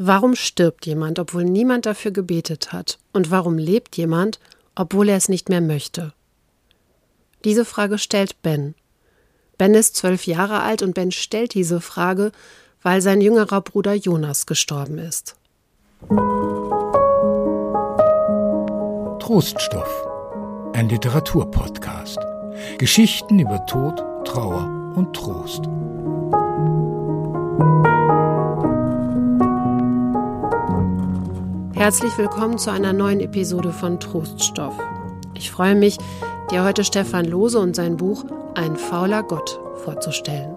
Warum stirbt jemand, obwohl niemand dafür gebetet hat? Und warum lebt jemand, obwohl er es nicht mehr möchte? Diese Frage stellt Ben. Ben ist zwölf Jahre alt und Ben stellt diese Frage, weil sein jüngerer Bruder Jonas gestorben ist. Troststoff, ein Literaturpodcast. Geschichten über Tod, Trauer und Trost. Herzlich willkommen zu einer neuen Episode von Troststoff. Ich freue mich, dir heute Stefan Lose und sein Buch Ein fauler Gott vorzustellen.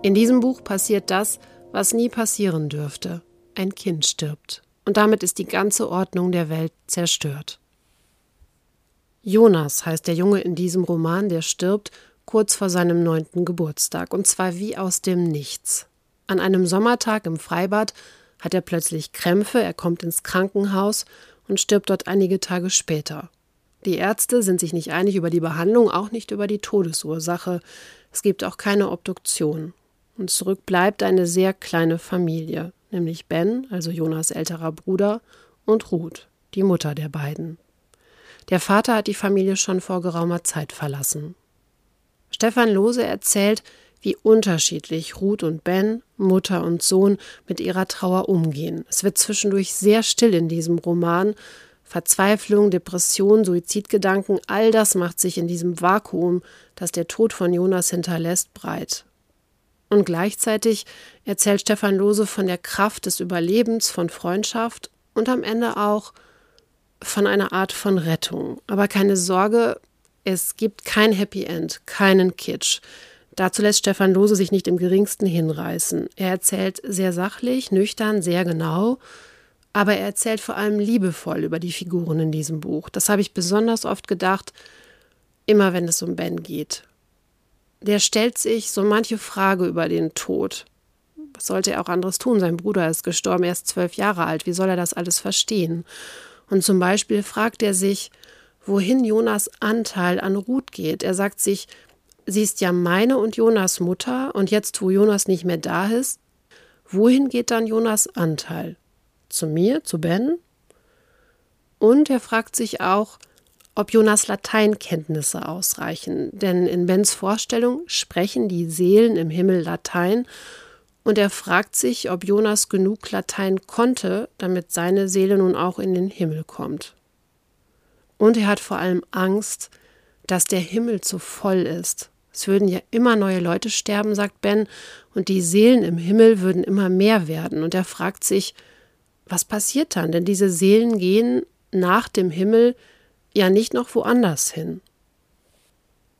In diesem Buch passiert das, was nie passieren dürfte. Ein Kind stirbt. Und damit ist die ganze Ordnung der Welt zerstört. Jonas heißt der Junge in diesem Roman, der stirbt kurz vor seinem neunten Geburtstag, und zwar wie aus dem Nichts. An einem Sommertag im Freibad hat er plötzlich Krämpfe, er kommt ins Krankenhaus und stirbt dort einige Tage später. Die Ärzte sind sich nicht einig über die Behandlung, auch nicht über die Todesursache. Es gibt auch keine Obduktion. Und zurück bleibt eine sehr kleine Familie, nämlich Ben, also Jonas älterer Bruder, und Ruth, die Mutter der beiden. Der Vater hat die Familie schon vor geraumer Zeit verlassen. Stefan Lose erzählt, wie unterschiedlich Ruth und Ben, Mutter und Sohn, mit ihrer Trauer umgehen. Es wird zwischendurch sehr still in diesem Roman. Verzweiflung, Depression, Suizidgedanken, all das macht sich in diesem Vakuum, das der Tod von Jonas hinterlässt, breit. Und gleichzeitig erzählt Stefan Lose von der Kraft des Überlebens, von Freundschaft und am Ende auch von einer Art von Rettung. Aber keine Sorge, es gibt kein Happy End, keinen Kitsch. Dazu lässt Stefan Lose sich nicht im geringsten hinreißen. Er erzählt sehr sachlich, nüchtern, sehr genau, aber er erzählt vor allem liebevoll über die Figuren in diesem Buch. Das habe ich besonders oft gedacht, immer wenn es um Ben geht. Der stellt sich so manche Frage über den Tod. Was sollte er auch anderes tun? Sein Bruder ist gestorben, er ist zwölf Jahre alt. Wie soll er das alles verstehen? Und zum Beispiel fragt er sich, wohin Jonas Anteil an Ruth geht. Er sagt sich, sie ist ja meine und Jonas Mutter und jetzt, wo Jonas nicht mehr da ist, wohin geht dann Jonas Anteil? Zu mir, zu Ben? Und er fragt sich auch, ob Jonas Lateinkenntnisse ausreichen, denn in Bens Vorstellung sprechen die Seelen im Himmel Latein und er fragt sich, ob Jonas genug Latein konnte, damit seine Seele nun auch in den Himmel kommt. Und er hat vor allem Angst, dass der Himmel zu voll ist es würden ja immer neue Leute sterben, sagt Ben, und die Seelen im Himmel würden immer mehr werden. Und er fragt sich, was passiert dann? Denn diese Seelen gehen nach dem Himmel ja nicht noch woanders hin.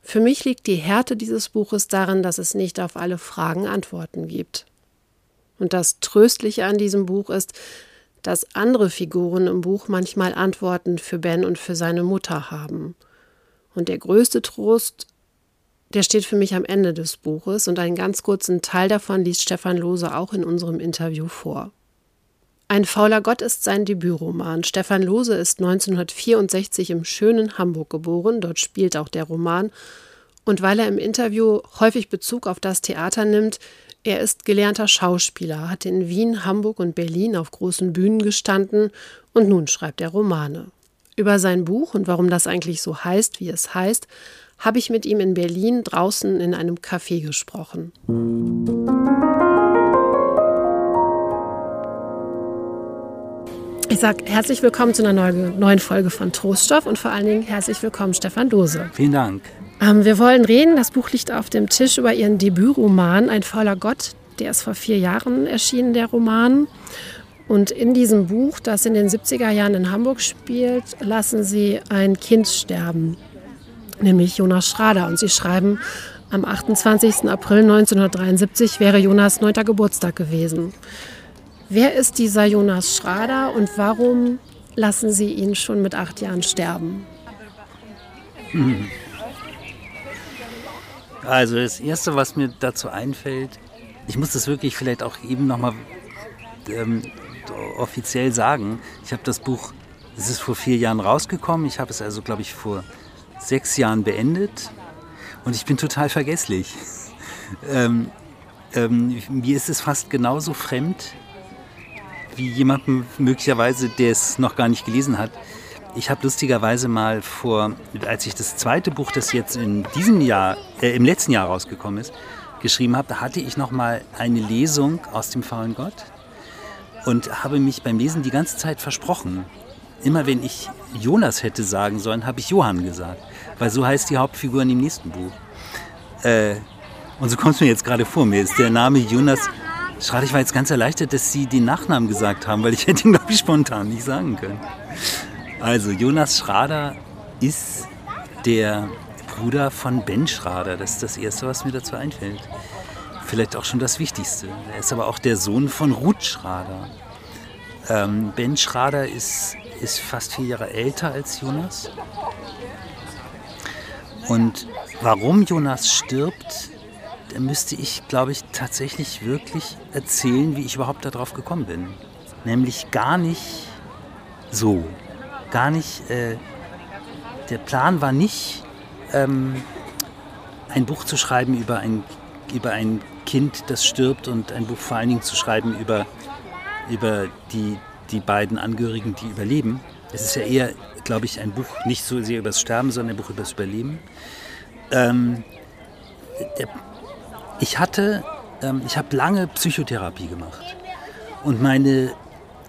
Für mich liegt die Härte dieses Buches darin, dass es nicht auf alle Fragen Antworten gibt. Und das Tröstliche an diesem Buch ist, dass andere Figuren im Buch manchmal Antworten für Ben und für seine Mutter haben. Und der größte Trost der steht für mich am Ende des Buches und einen ganz kurzen Teil davon liest Stefan Lose auch in unserem Interview vor. Ein fauler Gott ist sein Debütroman. Stefan Lose ist 1964 im schönen Hamburg geboren, dort spielt auch der Roman. Und weil er im Interview häufig Bezug auf das Theater nimmt, er ist gelernter Schauspieler, hat in Wien, Hamburg und Berlin auf großen Bühnen gestanden und nun schreibt er Romane. Über sein Buch und warum das eigentlich so heißt, wie es heißt, habe ich mit ihm in Berlin draußen in einem Café gesprochen. Ich sage herzlich willkommen zu einer neuen Folge von Troststoff und vor allen Dingen herzlich willkommen Stefan Dose. Vielen Dank. Ähm, wir wollen reden, das Buch liegt auf dem Tisch über Ihren Debütroman Ein fauler Gott. Der ist vor vier Jahren erschienen, der Roman. Und in diesem Buch, das in den 70er Jahren in Hamburg spielt, lassen Sie ein Kind sterben nämlich Jonas Schrader. Und sie schreiben, am 28. April 1973 wäre Jonas neunter Geburtstag gewesen. Wer ist dieser Jonas Schrader und warum lassen Sie ihn schon mit acht Jahren sterben? Also das Erste, was mir dazu einfällt, ich muss das wirklich vielleicht auch eben nochmal ähm, offiziell sagen. Ich habe das Buch, es ist vor vier Jahren rausgekommen. Ich habe es also, glaube ich, vor sechs Jahren beendet und ich bin total vergesslich. ähm, ähm, mir ist es fast genauso fremd wie jemandem möglicherweise, der es noch gar nicht gelesen hat. Ich habe lustigerweise mal vor, als ich das zweite Buch, das jetzt in diesem Jahr, äh, im letzten Jahr rausgekommen ist, geschrieben habe, da hatte ich noch mal eine Lesung aus dem faulen Gott und habe mich beim Lesen die ganze Zeit versprochen. Immer wenn ich Jonas hätte sagen sollen, habe ich Johann gesagt, weil so heißt die Hauptfigur in dem nächsten Buch. Äh, und so kommt es mir jetzt gerade vor. Mir ist der Name Jonas Schade, ich war jetzt ganz erleichtert, dass Sie den Nachnamen gesagt haben, weil ich hätte ihn, glaube ich, spontan nicht sagen können. Also, Jonas Schrader ist der Bruder von Ben Schrader. Das ist das Erste, was mir dazu einfällt. Vielleicht auch schon das Wichtigste. Er ist aber auch der Sohn von Ruth Schrader. Ähm, ben Schrader ist, ist fast vier Jahre älter als Jonas. Und warum Jonas stirbt, da müsste ich, glaube ich, tatsächlich wirklich erzählen, wie ich überhaupt darauf gekommen bin. Nämlich gar nicht so. Gar nicht. Äh, der Plan war nicht, ähm, ein Buch zu schreiben über ein, über ein Kind, das stirbt und ein Buch vor allen Dingen zu schreiben über, über die, die beiden Angehörigen, die überleben. Es ist ja eher, glaube ich, ein Buch nicht so sehr über das Sterben, sondern ein Buch über das Überleben. Ähm, ich hatte, ähm, ich habe lange Psychotherapie gemacht. Und meine,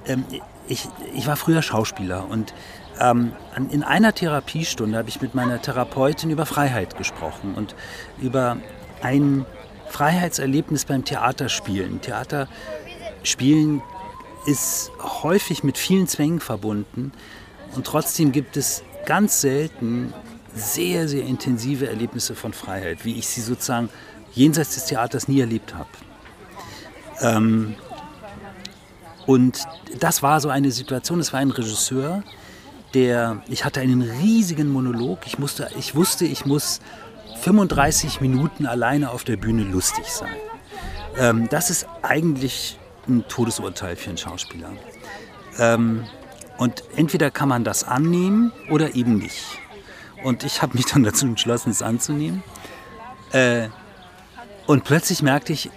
ähm, ich, ich war früher Schauspieler und ähm, in einer Therapiestunde habe ich mit meiner Therapeutin über Freiheit gesprochen und über ein Freiheitserlebnis beim Theaterspielen. Theaterspielen ist häufig mit vielen Zwängen verbunden und trotzdem gibt es ganz selten sehr, sehr intensive Erlebnisse von Freiheit, wie ich sie sozusagen jenseits des Theaters nie erlebt habe. Ähm, und das war so eine Situation, es war ein Regisseur, der, ich hatte einen riesigen Monolog, ich, musste, ich wusste, ich muss 35 Minuten alleine auf der Bühne lustig sein. Ähm, das ist eigentlich ein Todesurteil für einen Schauspieler. Ähm, und entweder kann man das annehmen oder eben nicht. Und ich habe mich dann dazu entschlossen, es anzunehmen. Äh, und plötzlich merkte ich,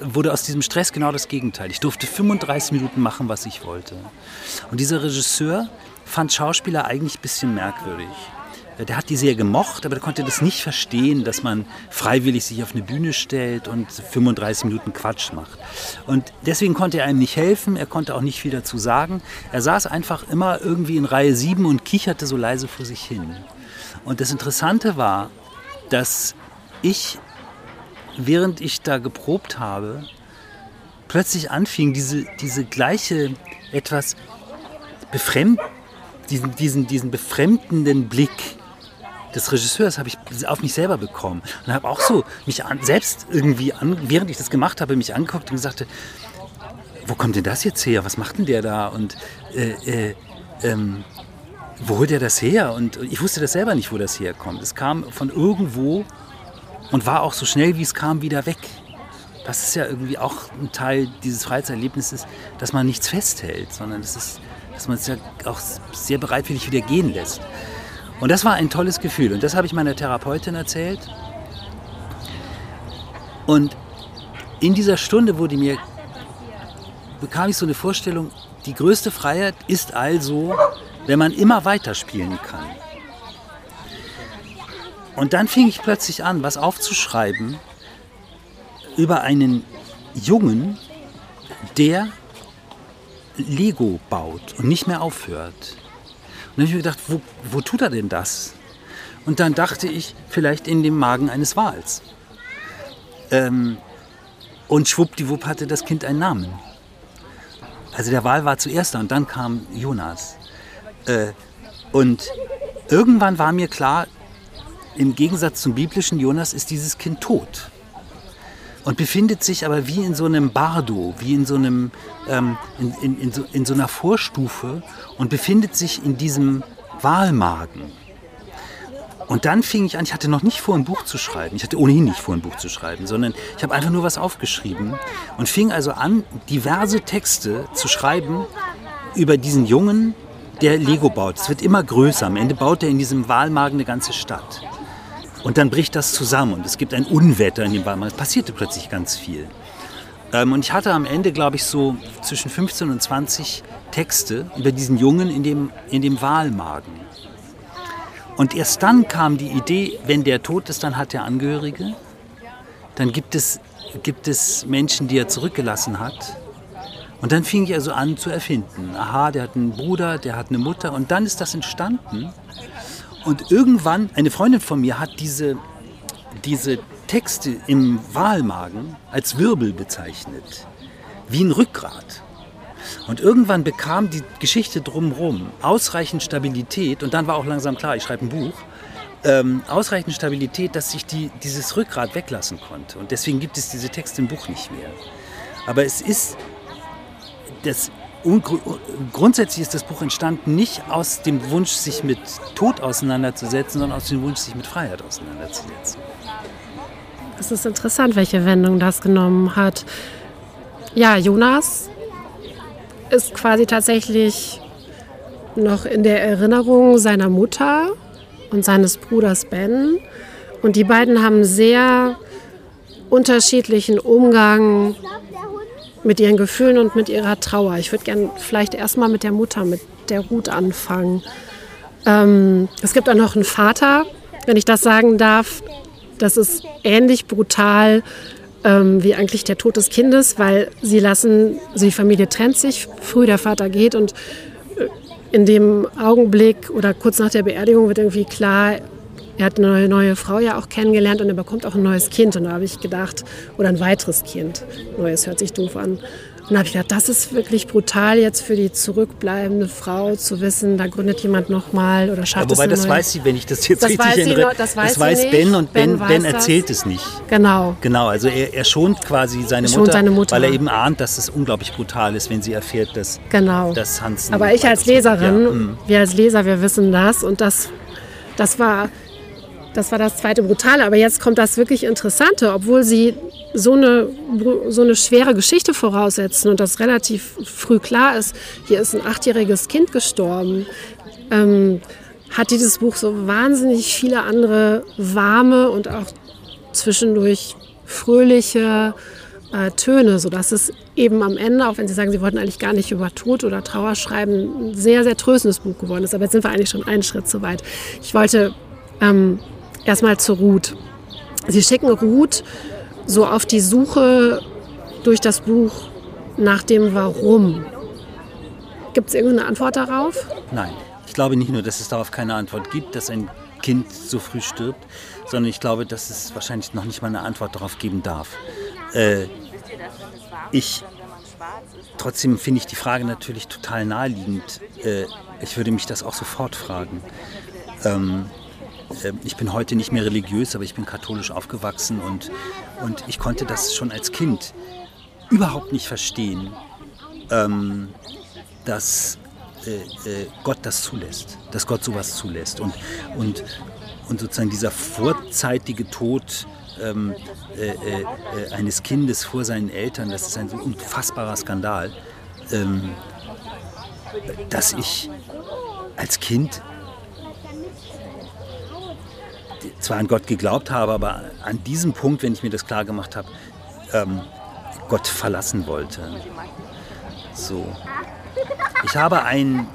wurde aus diesem Stress genau das Gegenteil. Ich durfte 35 Minuten machen, was ich wollte. Und dieser Regisseur fand Schauspieler eigentlich ein bisschen merkwürdig. Der hat die sehr gemocht, aber der konnte das nicht verstehen, dass man freiwillig sich auf eine Bühne stellt und 35 Minuten Quatsch macht. Und deswegen konnte er einem nicht helfen, er konnte auch nicht viel dazu sagen. Er saß einfach immer irgendwie in Reihe 7 und kicherte so leise vor sich hin. Und das Interessante war, dass ich während ich da geprobt habe, plötzlich anfing, diese, diese gleiche, etwas befremd, diesen, diesen, diesen befremdenden Blick des Regisseurs habe ich auf mich selber bekommen. Und habe auch so mich an, selbst irgendwie, an, während ich das gemacht habe, mich angeguckt und gesagt, wo kommt denn das jetzt her? Was macht denn der da? Und äh, äh, ähm, wo holt er das her? Und ich wusste das selber nicht, wo das herkommt. Es kam von irgendwo und war auch so schnell wie es kam wieder weg. Das ist ja irgendwie auch ein Teil dieses Freizeiterlebnisses, dass man nichts festhält, sondern das ist, dass man es ja auch sehr bereitwillig wieder gehen lässt. Und das war ein tolles Gefühl und das habe ich meiner Therapeutin erzählt. Und in dieser Stunde wurde mir, bekam ich so eine Vorstellung, die größte Freiheit ist also, wenn man immer weiterspielen kann. Und dann fing ich plötzlich an, was aufzuschreiben über einen Jungen, der Lego baut und nicht mehr aufhört. Dann habe ich mir gedacht, wo, wo tut er denn das? Und dann dachte ich, vielleicht in dem Magen eines Wals. Ähm, und schwuppdiwupp hatte das Kind einen Namen. Also der Wal war zuerst da und dann kam Jonas. Äh, und irgendwann war mir klar, im Gegensatz zum biblischen Jonas ist dieses Kind tot und befindet sich aber wie in so einem Bardo, wie in so einem ähm, in, in, in, so, in so einer Vorstufe und befindet sich in diesem Walmagen. Und dann fing ich an, ich hatte noch nicht vor, ein Buch zu schreiben. Ich hatte ohnehin nicht vor, ein Buch zu schreiben, sondern ich habe einfach nur was aufgeschrieben und fing also an, diverse Texte zu schreiben über diesen Jungen, der Lego baut. Es wird immer größer. Am Ende baut er in diesem Walmagen eine ganze Stadt. Und dann bricht das zusammen und es gibt ein Unwetter in dem Wald. Es passierte plötzlich ganz viel. Ähm, und ich hatte am Ende, glaube ich, so zwischen 15 und 20 Texte über diesen Jungen in dem, in dem Wahlmagen. Und erst dann kam die Idee, wenn der tot ist, dann hat er Angehörige. Dann gibt es, gibt es Menschen, die er zurückgelassen hat. Und dann fing ich also an zu erfinden. Aha, der hat einen Bruder, der hat eine Mutter. Und dann ist das entstanden. Und irgendwann, eine Freundin von mir hat diese, diese Texte im Wahlmagen als Wirbel bezeichnet, wie ein Rückgrat. Und irgendwann bekam die Geschichte drumherum ausreichend Stabilität und dann war auch langsam klar, ich schreibe ein Buch, ähm, ausreichend Stabilität, dass ich die, dieses Rückgrat weglassen konnte. Und deswegen gibt es diese Texte im Buch nicht mehr. Aber es ist das grundsätzlich ist das Buch entstanden nicht aus dem Wunsch, sich mit Tod auseinanderzusetzen, sondern aus dem Wunsch, sich mit Freiheit auseinanderzusetzen. Es ist interessant, welche Wendung das genommen hat. Ja, Jonas ist quasi tatsächlich noch in der Erinnerung seiner Mutter und seines Bruders Ben. Und die beiden haben sehr unterschiedlichen Umgang mit ihren Gefühlen und mit ihrer Trauer. Ich würde gerne vielleicht erstmal mit der Mutter, mit der Ruth anfangen. Ähm, es gibt auch noch einen Vater, wenn ich das sagen darf. Das ist ähnlich brutal ähm, wie eigentlich der Tod des Kindes, weil sie lassen, also die Familie trennt sich, früh der Vater geht und äh, in dem Augenblick oder kurz nach der Beerdigung wird irgendwie klar, er hat eine neue, Frau ja auch kennengelernt und er bekommt auch ein neues Kind. Und da habe ich gedacht, oder ein weiteres Kind. Neues hört sich doof an. Und da habe ich gedacht, das ist wirklich brutal jetzt für die zurückbleibende Frau zu wissen, da gründet jemand nochmal oder schafft ja, Wobei, das neue... weiß sie, wenn ich das jetzt das richtig erinnere. Das weiß, das weiß Ben und Ben, Ben, ben erzählt das. es nicht. Genau. Genau, also er, er schont quasi seine, schont Mutter, seine, Mutter, weil er eben ahnt, dass es unglaublich brutal ist, wenn sie erfährt, dass, genau. dass Hans... Aber ich als Leserin, ja, mm. wir als Leser, wir wissen das und das, das war das war das zweite Brutale. Aber jetzt kommt das wirklich Interessante, obwohl sie so eine, so eine schwere Geschichte voraussetzen und das relativ früh klar ist, hier ist ein achtjähriges Kind gestorben, ähm, hat dieses Buch so wahnsinnig viele andere warme und auch zwischendurch fröhliche äh, Töne, sodass es eben am Ende, auch wenn Sie sagen, Sie wollten eigentlich gar nicht über Tod oder Trauer schreiben, ein sehr, sehr tröstendes Buch geworden ist. Aber jetzt sind wir eigentlich schon einen Schritt zu weit. Ich wollte ähm, erstmal zu Ruth. Sie schicken Ruth so auf die Suche durch das Buch nach dem Warum. Gibt es irgendeine Antwort darauf? Nein. Ich glaube nicht nur, dass es darauf keine Antwort gibt, dass ein Kind so früh stirbt, sondern ich glaube, dass es wahrscheinlich noch nicht mal eine Antwort darauf geben darf. Äh, ich, trotzdem finde ich die Frage natürlich total naheliegend. Äh, ich würde mich das auch sofort fragen. Ähm, ich bin heute nicht mehr religiös, aber ich bin katholisch aufgewachsen und, und ich konnte das schon als Kind überhaupt nicht verstehen, ähm, dass äh, äh, Gott das zulässt, dass Gott sowas zulässt. Und, und, und sozusagen dieser vorzeitige Tod ähm, äh, äh, eines Kindes vor seinen Eltern, das ist ein so unfassbarer Skandal, ähm, dass ich als Kind zwar an Gott geglaubt habe, aber an diesem Punkt, wenn ich mir das klar gemacht habe, ähm, Gott verlassen wollte. So. Ich habe ein,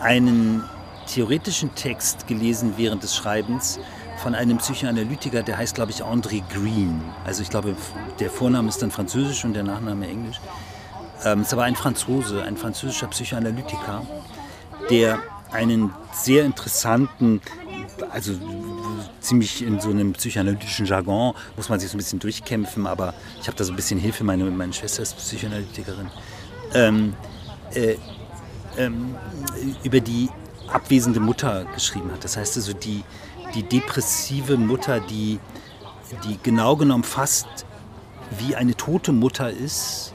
einen theoretischen Text gelesen während des Schreibens von einem Psychoanalytiker, der heißt, glaube ich, André Green. Also ich glaube, der Vorname ist dann französisch und der Nachname englisch. Ähm, ist aber ein Franzose, ein französischer Psychoanalytiker, der einen sehr interessanten, also ziemlich in so einem psychoanalytischen Jargon, muss man sich so ein bisschen durchkämpfen, aber ich habe da so ein bisschen Hilfe, meine, meine Schwester ist Psychoanalytikerin, ähm, äh, ähm, über die abwesende Mutter geschrieben hat. Das heißt also die, die depressive Mutter, die, die genau genommen fast wie eine tote Mutter ist,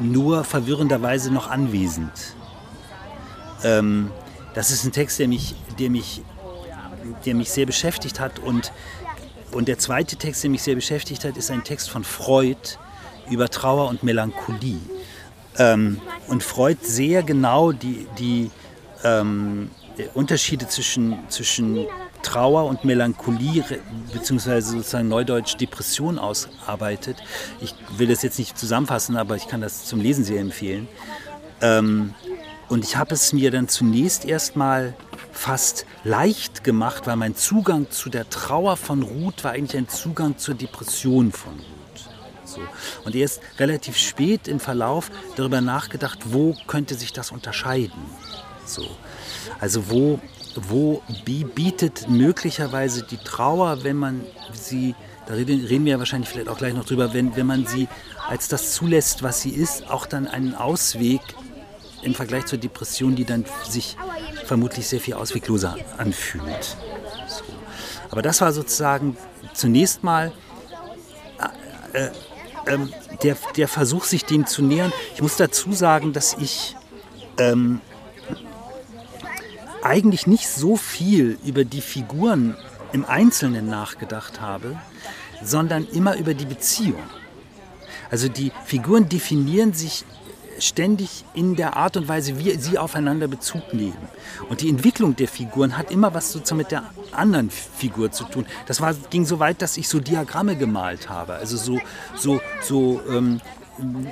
nur verwirrenderweise noch anwesend. Ähm, das ist ein Text, der mich, der mich der mich sehr beschäftigt hat. Und, und der zweite Text, der mich sehr beschäftigt hat, ist ein Text von Freud über Trauer und Melancholie. Ähm, und Freud sehr genau die, die ähm, Unterschiede zwischen, zwischen Trauer und Melancholie beziehungsweise sozusagen Neudeutsch Depression ausarbeitet. Ich will das jetzt nicht zusammenfassen, aber ich kann das zum Lesen sehr empfehlen. Ähm, und ich habe es mir dann zunächst erstmal fast leicht gemacht, weil mein Zugang zu der Trauer von Ruth war eigentlich ein Zugang zur Depression von Ruth. So. Und erst relativ spät im Verlauf darüber nachgedacht, wo könnte sich das unterscheiden. So. Also wo, wo bietet möglicherweise die Trauer, wenn man sie, da reden, wir ja wahrscheinlich vielleicht auch gleich noch drüber, wenn, wenn man sie als das zulässt, was sie ist, auch dann einen Ausweg im Vergleich zur Depression, die dann sich vermutlich sehr viel auswegloser anfühlt. So. Aber das war sozusagen zunächst mal äh, äh, äh, der, der Versuch, sich dem zu nähern. Ich muss dazu sagen, dass ich ähm, eigentlich nicht so viel über die Figuren im Einzelnen nachgedacht habe, sondern immer über die Beziehung. Also die Figuren definieren sich ständig in der Art und Weise, wie sie aufeinander Bezug nehmen. Und die Entwicklung der Figuren hat immer was sozusagen mit der anderen Figur zu tun. Das war, ging so weit, dass ich so Diagramme gemalt habe. Also so, so, so ähm,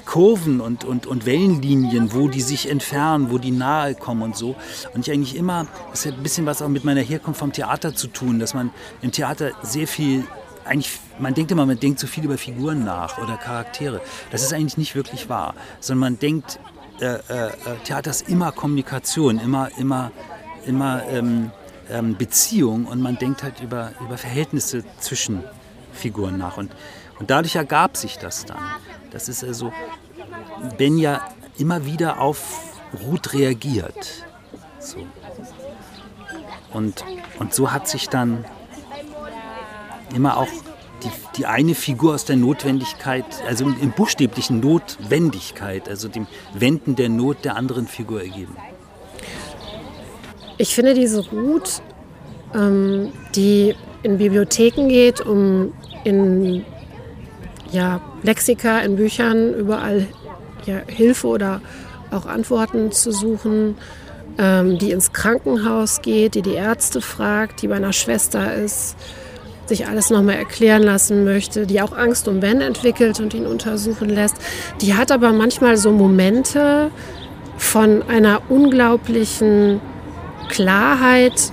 Kurven und, und, und Wellenlinien, wo die sich entfernen, wo die nahe kommen und so. Und ich eigentlich immer, das hat ein bisschen was auch mit meiner Herkunft vom Theater zu tun, dass man im Theater sehr viel eigentlich, man denkt immer, man denkt so viel über Figuren nach oder Charaktere. Das ist eigentlich nicht wirklich wahr, sondern man denkt, äh, äh, Theater ist immer Kommunikation, immer, immer, immer ähm, ähm, Beziehung und man denkt halt über, über Verhältnisse zwischen Figuren nach. Und, und dadurch ergab sich das dann. Das ist also, Ben ja immer wieder auf Ruth reagiert. So. Und, und so hat sich dann immer auch die, die eine Figur aus der Notwendigkeit, also in buchstäblichen Notwendigkeit, also dem Wenden der Not der anderen Figur ergeben. Ich finde diese Ruth, ähm, die in Bibliotheken geht, um in ja, Lexika, in Büchern überall ja, Hilfe oder auch Antworten zu suchen, ähm, die ins Krankenhaus geht, die die Ärzte fragt, die bei einer Schwester ist, sich alles nochmal erklären lassen möchte, die auch Angst um Ben entwickelt und ihn untersuchen lässt. Die hat aber manchmal so Momente von einer unglaublichen Klarheit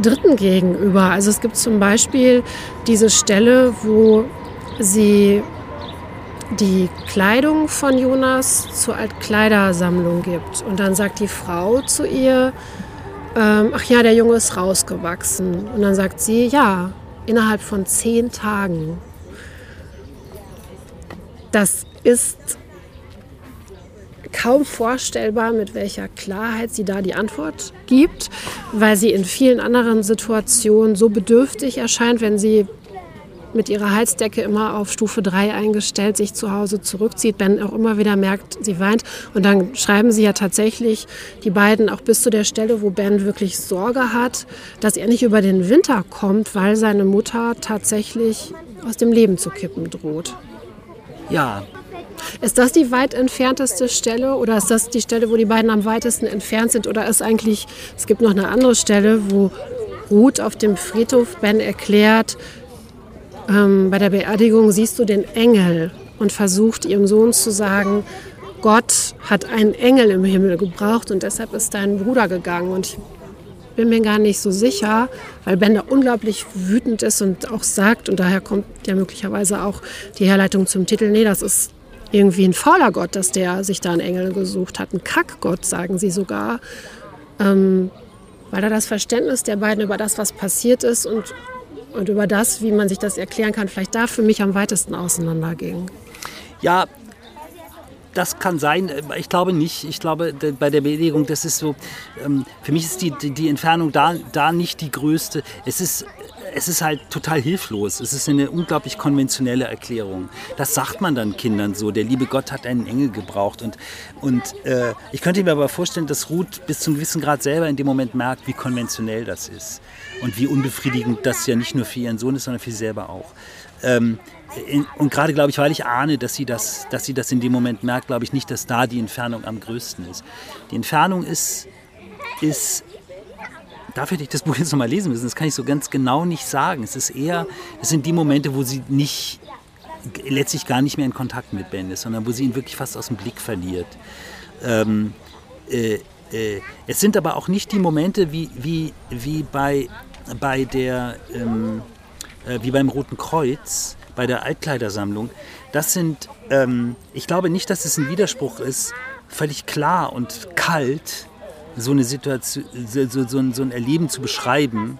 Dritten gegenüber. Also es gibt zum Beispiel diese Stelle, wo sie die Kleidung von Jonas zur Altkleidersammlung gibt. Und dann sagt die Frau zu ihr, ähm, ach ja, der Junge ist rausgewachsen. Und dann sagt sie, ja, innerhalb von zehn Tagen. Das ist kaum vorstellbar, mit welcher Klarheit sie da die Antwort gibt, weil sie in vielen anderen Situationen so bedürftig erscheint, wenn sie mit ihrer Heizdecke immer auf Stufe 3 eingestellt, sich zu Hause zurückzieht, Ben auch immer wieder merkt, sie weint. Und dann schreiben sie ja tatsächlich die beiden auch bis zu der Stelle, wo Ben wirklich Sorge hat, dass er nicht über den Winter kommt, weil seine Mutter tatsächlich aus dem Leben zu kippen droht. Ja. Ist das die weit entfernteste Stelle oder ist das die Stelle, wo die beiden am weitesten entfernt sind? Oder ist eigentlich, es gibt noch eine andere Stelle, wo Ruth auf dem Friedhof Ben erklärt, ähm, bei der Beerdigung siehst du den Engel und versucht ihrem Sohn zu sagen, Gott hat einen Engel im Himmel gebraucht und deshalb ist dein Bruder gegangen. Und ich bin mir gar nicht so sicher, weil Ben da unglaublich wütend ist und auch sagt, und daher kommt ja möglicherweise auch die Herleitung zum Titel, nee, das ist irgendwie ein fauler Gott, dass der sich da einen Engel gesucht hat. Ein Kackgott, sagen sie sogar. Ähm, weil da das Verständnis der beiden über das, was passiert ist und und über das, wie man sich das erklären kann, vielleicht da für mich am weitesten auseinanderging. Ja, das kann sein. Ich glaube nicht. Ich glaube, bei der Beerdigung, das ist so, ähm, für mich ist die, die, Entfernung da, da nicht die größte. Es ist es ist halt total hilflos. Es ist eine unglaublich konventionelle Erklärung. Das sagt man dann Kindern so. Der liebe Gott hat einen Engel gebraucht. Und, und äh, ich könnte mir aber vorstellen, dass Ruth bis zu einem gewissen Grad selber in dem Moment merkt, wie konventionell das ist. Und wie unbefriedigend das ja nicht nur für ihren Sohn ist, sondern für sie selber auch. Ähm, in, und gerade glaube ich, weil ich ahne, dass sie, das, dass sie das in dem Moment merkt, glaube ich nicht, dass da die Entfernung am größten ist. Die Entfernung ist, ist dafür hätte ich das Buch jetzt nochmal lesen müssen. Das kann ich so ganz genau nicht sagen. Es ist eher, es sind die Momente, wo sie nicht, letztlich gar nicht mehr in Kontakt mit Ben ist, sondern wo sie ihn wirklich fast aus dem Blick verliert. Ähm, äh, äh, es sind aber auch nicht die Momente wie, wie, wie bei, bei der, ähm, äh, wie beim Roten Kreuz, bei der Altkleidersammlung. Das sind, ähm, ich glaube nicht, dass es ein Widerspruch ist, völlig klar und kalt so eine Situation, so, so, ein, so ein Erleben zu beschreiben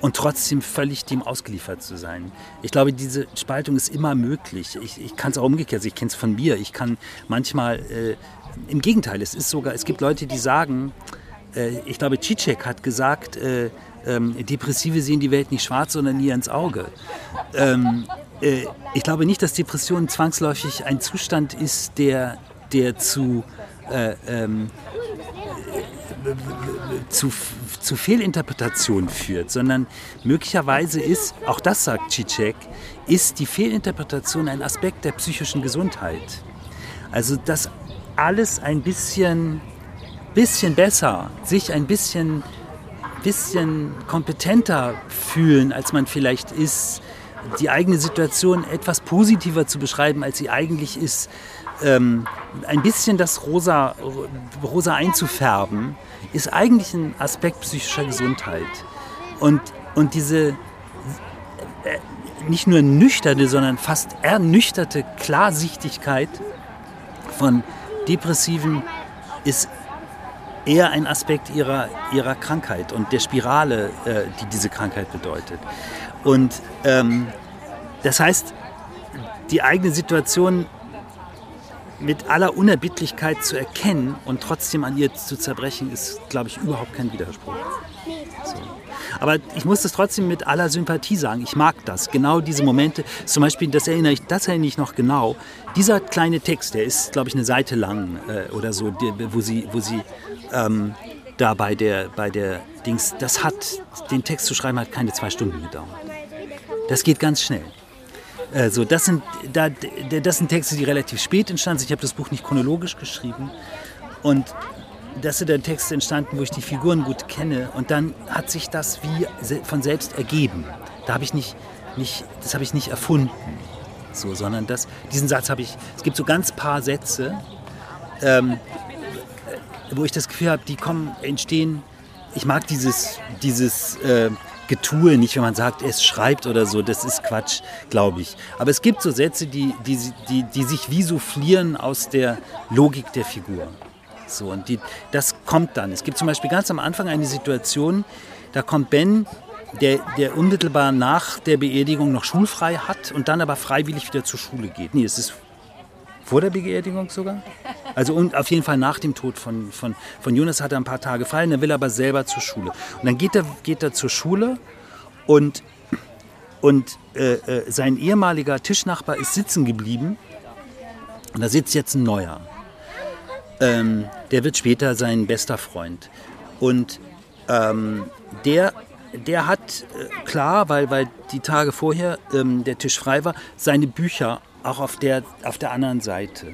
und trotzdem völlig dem ausgeliefert zu sein. Ich glaube, diese Spaltung ist immer möglich. Ich, ich kann es auch umgekehrt, ich kenne es von mir. Ich kann manchmal, äh, im Gegenteil, es ist sogar, es gibt Leute, die sagen, äh, ich glaube, Cicek hat gesagt, äh, ähm, Depressive sehen die Welt nicht schwarz, sondern nie ins Auge. Ähm, äh, ich glaube nicht, dass Depression zwangsläufig ein Zustand ist, der, der zu äh, ähm, zu, zu Fehlinterpretationen führt, sondern möglicherweise ist, auch das sagt Cicek, ist die Fehlinterpretation ein Aspekt der psychischen Gesundheit. Also dass alles ein bisschen, bisschen besser, sich ein bisschen, bisschen kompetenter fühlen, als man vielleicht ist, die eigene Situation etwas positiver zu beschreiben, als sie eigentlich ist, ähm, ein bisschen das Rosa, Rosa einzufärben, ist eigentlich ein Aspekt psychischer Gesundheit. Und, und diese äh, nicht nur nüchterne, sondern fast ernüchterte Klarsichtigkeit von Depressiven ist eher ein Aspekt ihrer, ihrer Krankheit und der Spirale, äh, die diese Krankheit bedeutet. Und ähm, das heißt, die eigene Situation mit aller Unerbittlichkeit zu erkennen und trotzdem an ihr zu zerbrechen, ist, glaube ich, überhaupt kein Widerspruch. So. Aber ich muss das trotzdem mit aller Sympathie sagen. Ich mag das. Genau diese Momente. Zum Beispiel, das erinnere ich, das erinnere ich noch genau. Dieser kleine Text, der ist, glaube ich, eine Seite lang äh, oder so, wo sie, wo sie ähm, da bei der, bei der Dings, das hat, den Text zu schreiben hat keine zwei Stunden gedauert. Das geht ganz schnell. Also das, sind, das sind Texte, die relativ spät entstanden sind. Ich habe das Buch nicht chronologisch geschrieben. Und das sind dann Texte entstanden, wo ich die Figuren gut kenne. Und dann hat sich das wie von selbst ergeben. Da habe ich nicht, nicht, das habe ich nicht erfunden. So, sondern das, diesen Satz habe ich, es gibt so ganz paar Sätze, ähm, wo ich das Gefühl habe, die kommen, entstehen, ich mag dieses, dieses äh, Getue nicht, wenn man sagt, es schreibt oder so, das ist Quatsch, glaube ich. Aber es gibt so Sätze, die, die, die, die sich wie soufflieren aus der Logik der Figur. So, und die, das kommt dann. Es gibt zum Beispiel ganz am Anfang eine Situation, da kommt Ben, der, der unmittelbar nach der Beerdigung noch schulfrei hat und dann aber freiwillig wieder zur Schule geht. Nee, es ist vor der Beerdigung sogar. Also und auf jeden Fall nach dem Tod von, von, von Jonas hat er ein paar Tage und er will aber selber zur Schule. Und dann geht er, geht er zur Schule und, und äh, äh, sein ehemaliger Tischnachbar ist sitzen geblieben und da sitzt jetzt ein neuer. Ähm, der wird später sein bester Freund. Und ähm, der, der hat äh, klar, weil, weil die Tage vorher ähm, der Tisch frei war, seine Bücher auch auf der, auf der anderen Seite.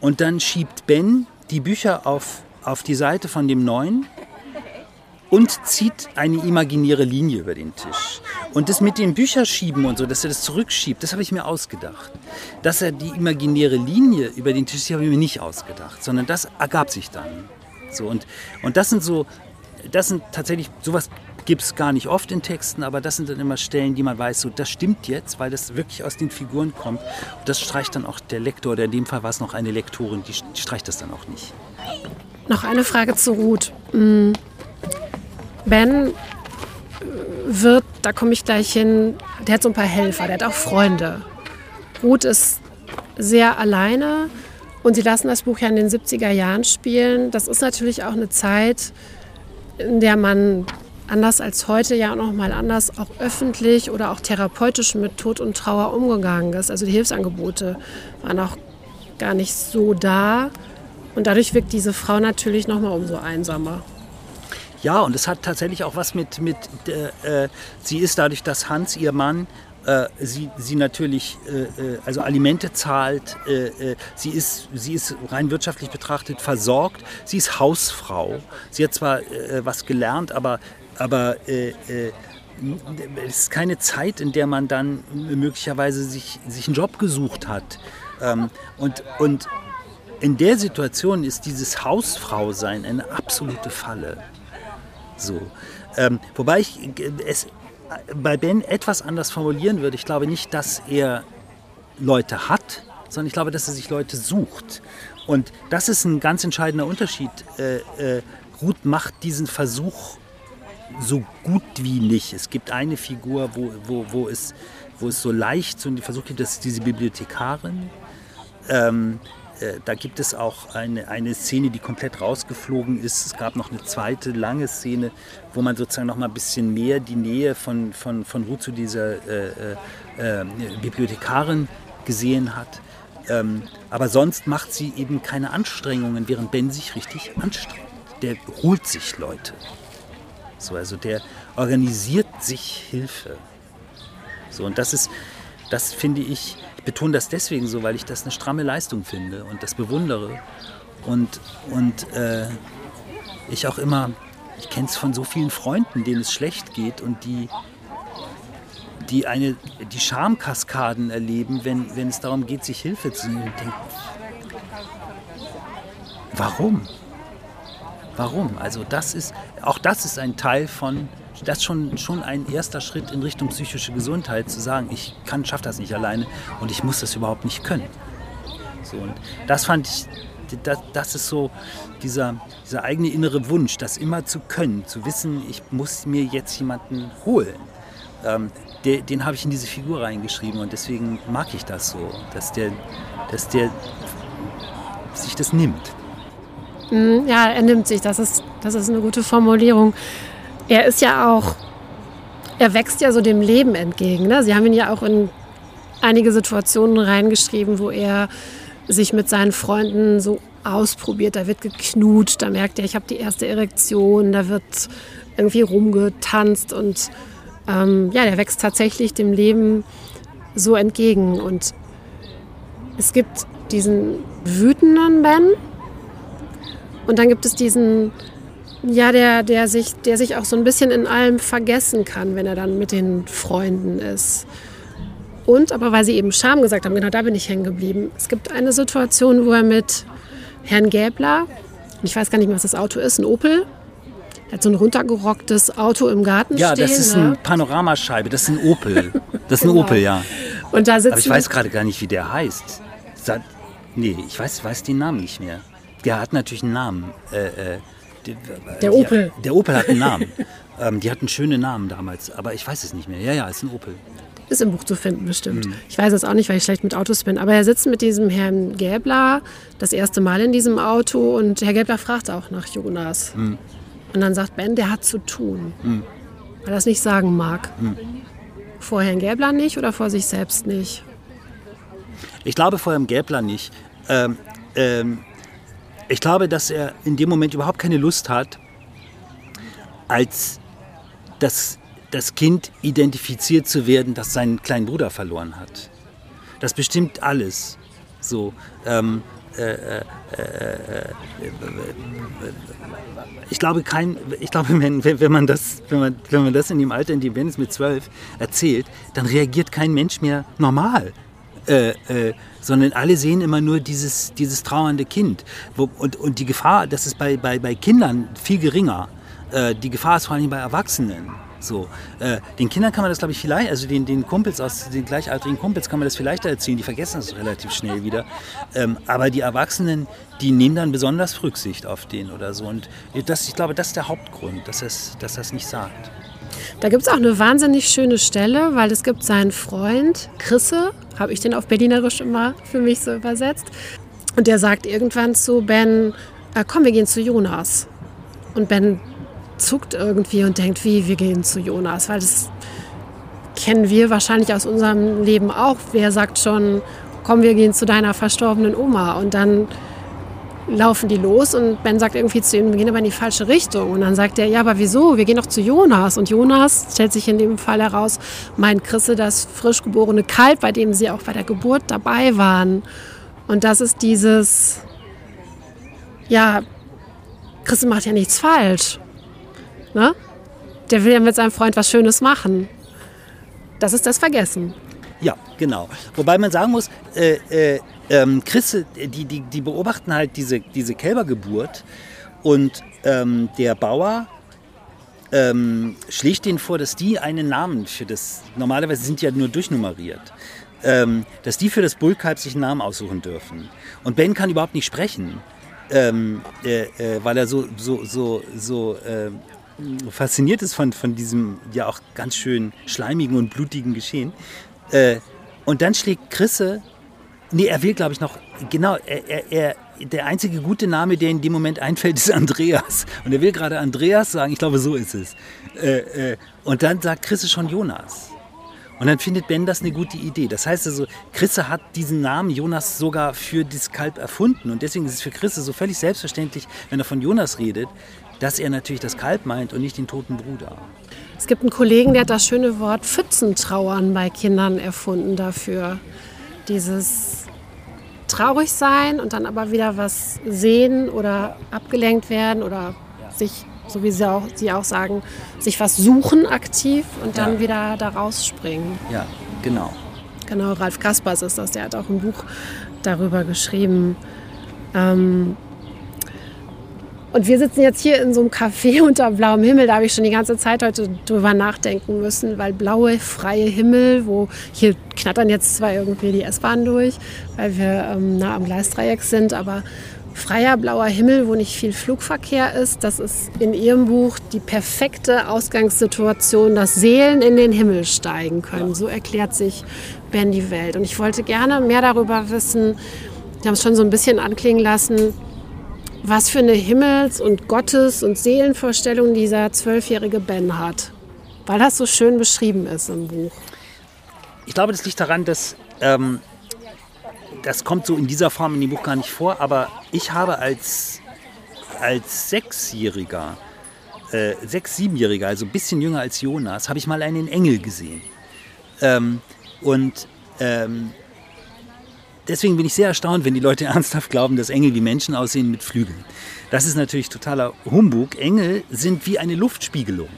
Und dann schiebt Ben die Bücher auf, auf die Seite von dem Neuen und zieht eine imaginäre Linie über den Tisch. Und das mit dem Bücherschieben und so, dass er das zurückschiebt, das habe ich mir ausgedacht. Dass er die imaginäre Linie über den Tisch, die habe ich mir nicht ausgedacht, sondern das ergab sich dann. So, und, und das sind so, das sind tatsächlich, sowas gibt es gar nicht oft in Texten, aber das sind dann immer Stellen, die man weiß, so das stimmt jetzt, weil das wirklich aus den Figuren kommt. Und das streicht dann auch der Lektor, oder in dem Fall war es noch eine Lektorin, die, streicht das dann auch nicht. Noch eine Frage zu Ruth. Mm. Ben wird, da komme ich gleich hin, der hat so ein paar Helfer, der hat auch Freunde. Ruth ist sehr alleine und sie lassen das Buch ja in den 70er Jahren spielen. Das ist natürlich auch eine Zeit, in der man anders als heute ja noch mal anders auch öffentlich oder auch therapeutisch mit Tod und Trauer umgegangen ist. Also die Hilfsangebote waren auch gar nicht so da und dadurch wirkt diese Frau natürlich noch mal umso einsamer. Ja, und es hat tatsächlich auch was mit, mit äh, äh sie ist dadurch, dass Hans, ihr Mann, äh, sie, sie natürlich äh, äh also Alimente zahlt, äh, äh, sie, ist, sie ist rein wirtschaftlich betrachtet versorgt, sie ist Hausfrau. Sie hat zwar was gelernt, aber aber äh, äh, es ist keine Zeit, in der man dann möglicherweise sich, sich einen Job gesucht hat. Ähm, und, und in der Situation ist dieses Hausfrau-Sein eine absolute Falle. So. Ähm, wobei ich es bei Ben etwas anders formulieren würde. Ich glaube nicht, dass er Leute hat, sondern ich glaube, dass er sich Leute sucht. Und das ist ein ganz entscheidender Unterschied. Äh, äh, Ruth macht diesen Versuch so gut wie nicht. Es gibt eine Figur, wo, wo, wo, es, wo es so leicht so einen Versuch gibt, das ist diese Bibliothekarin. Ähm, äh, da gibt es auch eine, eine Szene, die komplett rausgeflogen ist. Es gab noch eine zweite lange Szene, wo man sozusagen noch mal ein bisschen mehr die Nähe von, von, von Ruth zu dieser äh, äh, äh Bibliothekarin gesehen hat. Ähm, aber sonst macht sie eben keine Anstrengungen, während Ben sich richtig anstrengt. Der holt sich Leute. So, also der organisiert sich Hilfe. So, und das ist, das finde ich, ich betone das deswegen so, weil ich das eine stramme Leistung finde und das bewundere. Und, und äh, ich auch immer, ich kenne es von so vielen Freunden, denen es schlecht geht und die, die eine, die Schamkaskaden erleben, wenn, wenn es darum geht, sich Hilfe zu nehmen. Warum? Warum? Also das ist, auch das ist ein Teil von, das ist schon, schon ein erster Schritt in Richtung psychische Gesundheit, zu sagen, ich kann, schaffe das nicht alleine und ich muss das überhaupt nicht können. So, und das fand ich, das, das ist so dieser, dieser eigene innere Wunsch, das immer zu können, zu wissen, ich muss mir jetzt jemanden holen. Ähm, den, den habe ich in diese Figur reingeschrieben und deswegen mag ich das so, dass der, dass der sich das nimmt. Mhm, ja, er nimmt sich. Das ist, das ist eine gute Formulierung. Er ist ja auch, er wächst ja so dem Leben entgegen. Ne? Sie haben ihn ja auch in einige Situationen reingeschrieben, wo er sich mit seinen Freunden so ausprobiert. Da wird geknutscht, da merkt er, ich habe die erste Erektion, da wird irgendwie rumgetanzt und ähm, ja, der wächst tatsächlich dem Leben so entgegen. Und es gibt diesen wütenden Ben, und dann gibt es diesen, ja, der, der, sich, der sich auch so ein bisschen in allem vergessen kann, wenn er dann mit den Freunden ist. Und, aber weil Sie eben Scham gesagt haben, genau da bin ich hängen geblieben. Es gibt eine Situation, wo er mit Herrn Gäbler, ich weiß gar nicht mehr, was das Auto ist, ein Opel, er hat so ein runtergerocktes Auto im Garten ja, stehen. Ja, das ist ne? eine Panoramascheibe, das ist ein Opel. Das ist ein genau. Opel, ja. Und da Aber ich weiß gerade gar nicht, wie der heißt. Nee, ich weiß, weiß den Namen nicht mehr. Der hat natürlich einen Namen. Äh, äh, die, der Opel. Der Opel hat einen Namen. ähm, die hatten schöne Namen damals, aber ich weiß es nicht mehr. Ja, ja, ist ein Opel. Ist im Buch zu finden, bestimmt. Mhm. Ich weiß es auch nicht, weil ich schlecht mit Autos bin. Aber er sitzt mit diesem Herrn Gäbler das erste Mal in diesem Auto und Herr Gäbler fragt auch nach Jonas. Mhm. Und dann sagt Ben, der hat zu tun. Mhm. Weil er das nicht sagen mag. Mhm. Vor Herrn Gäbler nicht oder vor sich selbst nicht? Ich glaube vor Herrn Gäbler nicht. Ähm, ähm, ich glaube, dass er in dem Moment überhaupt keine Lust hat, als das, das Kind identifiziert zu werden, das seinen kleinen Bruder verloren hat. Das bestimmt alles. So, ähm, äh, äh, äh, ich glaube kein, ich glaube, wenn, wenn, man das, wenn, man, wenn man das in dem Alter, in dem Ben es mit zwölf erzählt, dann reagiert kein Mensch mehr normal. Äh, äh, sondern alle sehen immer nur dieses, dieses trauernde Kind. Und, und die Gefahr, das ist bei, bei, bei Kindern viel geringer. Äh, die Gefahr ist vor allem bei Erwachsenen. So, äh, den Kindern kann man das, glaube ich, vielleicht, also den, den Kumpels aus den gleichaltrigen Kumpels kann man das vielleicht erzählen, die vergessen das relativ schnell wieder. Ähm, aber die Erwachsenen, die nehmen dann besonders Rücksicht auf den oder so. Und das, ich glaube, das ist der Hauptgrund, dass er dass es nicht sagt. Da gibt es auch eine wahnsinnig schöne Stelle, weil es gibt seinen Freund, Chrisse, habe ich den auf Berlinerisch immer für mich so übersetzt. Und der sagt irgendwann zu Ben, äh, komm, wir gehen zu Jonas. Und Ben zuckt irgendwie und denkt, wie, wir gehen zu Jonas, weil das kennen wir wahrscheinlich aus unserem Leben auch. Wer sagt schon, komm, wir gehen zu deiner verstorbenen Oma und dann laufen die los und Ben sagt irgendwie zu ihm, wir gehen aber in die falsche Richtung. Und dann sagt er, ja, aber wieso? Wir gehen doch zu Jonas. Und Jonas stellt sich in dem Fall heraus, meint Chrisse das frisch geborene Kalb, bei dem sie auch bei der Geburt dabei waren. Und das ist dieses, ja, Chrisse macht ja nichts falsch. Ne? der will ja mit seinem Freund was Schönes machen. Das ist das Vergessen. Ja, genau. Wobei man sagen muss, äh, äh, ähm, Chrisse, die, die, die beobachten halt diese, diese Kälbergeburt und ähm, der Bauer ähm, schlägt denen vor, dass die einen Namen für das, normalerweise sind die ja nur durchnummeriert, ähm, dass die für das Bullkalb sich einen Namen aussuchen dürfen. Und Ben kann überhaupt nicht sprechen, ähm, äh, äh, weil er so, so, so, so äh, fasziniert ist von, von diesem ja auch ganz schön schleimigen und blutigen Geschehen. Äh, und dann schlägt Chrisse, nee, er will glaube ich noch, genau, er, er, er, der einzige gute Name, der in dem Moment einfällt, ist Andreas. Und er will gerade Andreas sagen, ich glaube, so ist es. Äh, äh, und dann sagt Chrisse schon Jonas. Und dann findet Ben das eine gute Idee. Das heißt also, Chrisse hat diesen Namen Jonas sogar für das Kalb erfunden. Und deswegen ist es für Chrisse so völlig selbstverständlich, wenn er von Jonas redet, dass er natürlich das Kalb meint und nicht den toten Bruder. Es gibt einen Kollegen, der hat das schöne Wort Pfützentrauern bei Kindern erfunden dafür. Dieses traurig sein und dann aber wieder was sehen oder abgelenkt werden oder sich, so wie sie auch, sie auch sagen, sich was suchen aktiv und dann Ja. wieder da rausspringen. Ja, genau. Genau, Ralf Kaspers ist das, der hat auch ein Buch darüber geschrieben. Ähm und wir sitzen jetzt hier in so einem Café unter blauem Himmel. Da habe ich schon die ganze Zeit heute drüber nachdenken müssen, weil blaue, freie Himmel, wo hier knattern jetzt zwar irgendwie die S-Bahn durch, weil wir ähm, nah am Gleisdreieck sind, aber freier blauer Himmel, wo nicht viel Flugverkehr ist, das ist in Ihrem Buch die perfekte Ausgangssituation, dass Seelen in den Himmel steigen können. So erklärt sich Ben die Welt. Und ich wollte gerne mehr darüber wissen, wir haben es schon so ein bisschen anklingen lassen, was für eine Himmels- und Gottes- und Seelenvorstellung dieser zwölfjährige Ben hat. Weil das so schön beschrieben ist im Buch. Ich glaube, das liegt daran, dass ähm, das kommt so in dieser Form in dem Buch gar nicht vor, aber ich habe als, als Sechsjähriger, äh, Sechs-, Siebenjähriger, also ein bisschen jünger als Jonas, habe ich mal einen Engel gesehen. Ähm, und ähm, deswegen bin ich sehr erstaunt, wenn die Leute ernsthaft glauben, dass Engel wie Menschen aussehen mit Flügeln. Das ist natürlich totaler Humbug. Engel sind wie eine Luftspiegelung.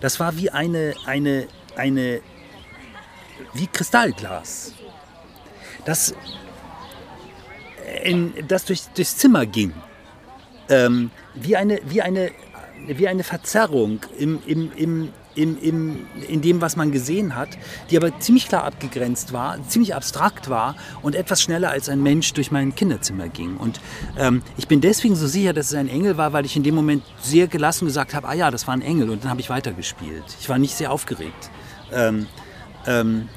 Das war wie eine, eine, eine, wie Kristallglas. Das, in, das durch, durchs Zimmer ging. Ähm, wie, eine, wie, eine, wie eine Verzerrung im, im, im, im, im, in dem, was man gesehen hat, die aber ziemlich klar abgegrenzt war, ziemlich abstrakt war und etwas schneller als ein Mensch durch mein Kinderzimmer ging. Und ähm, ich bin deswegen so sicher, dass es ein Engel war, weil ich in dem Moment sehr gelassen gesagt habe, ah ja, das war ein Engel und dann habe ich weitergespielt. Ich war nicht sehr aufgeregt. Ähm, ähm,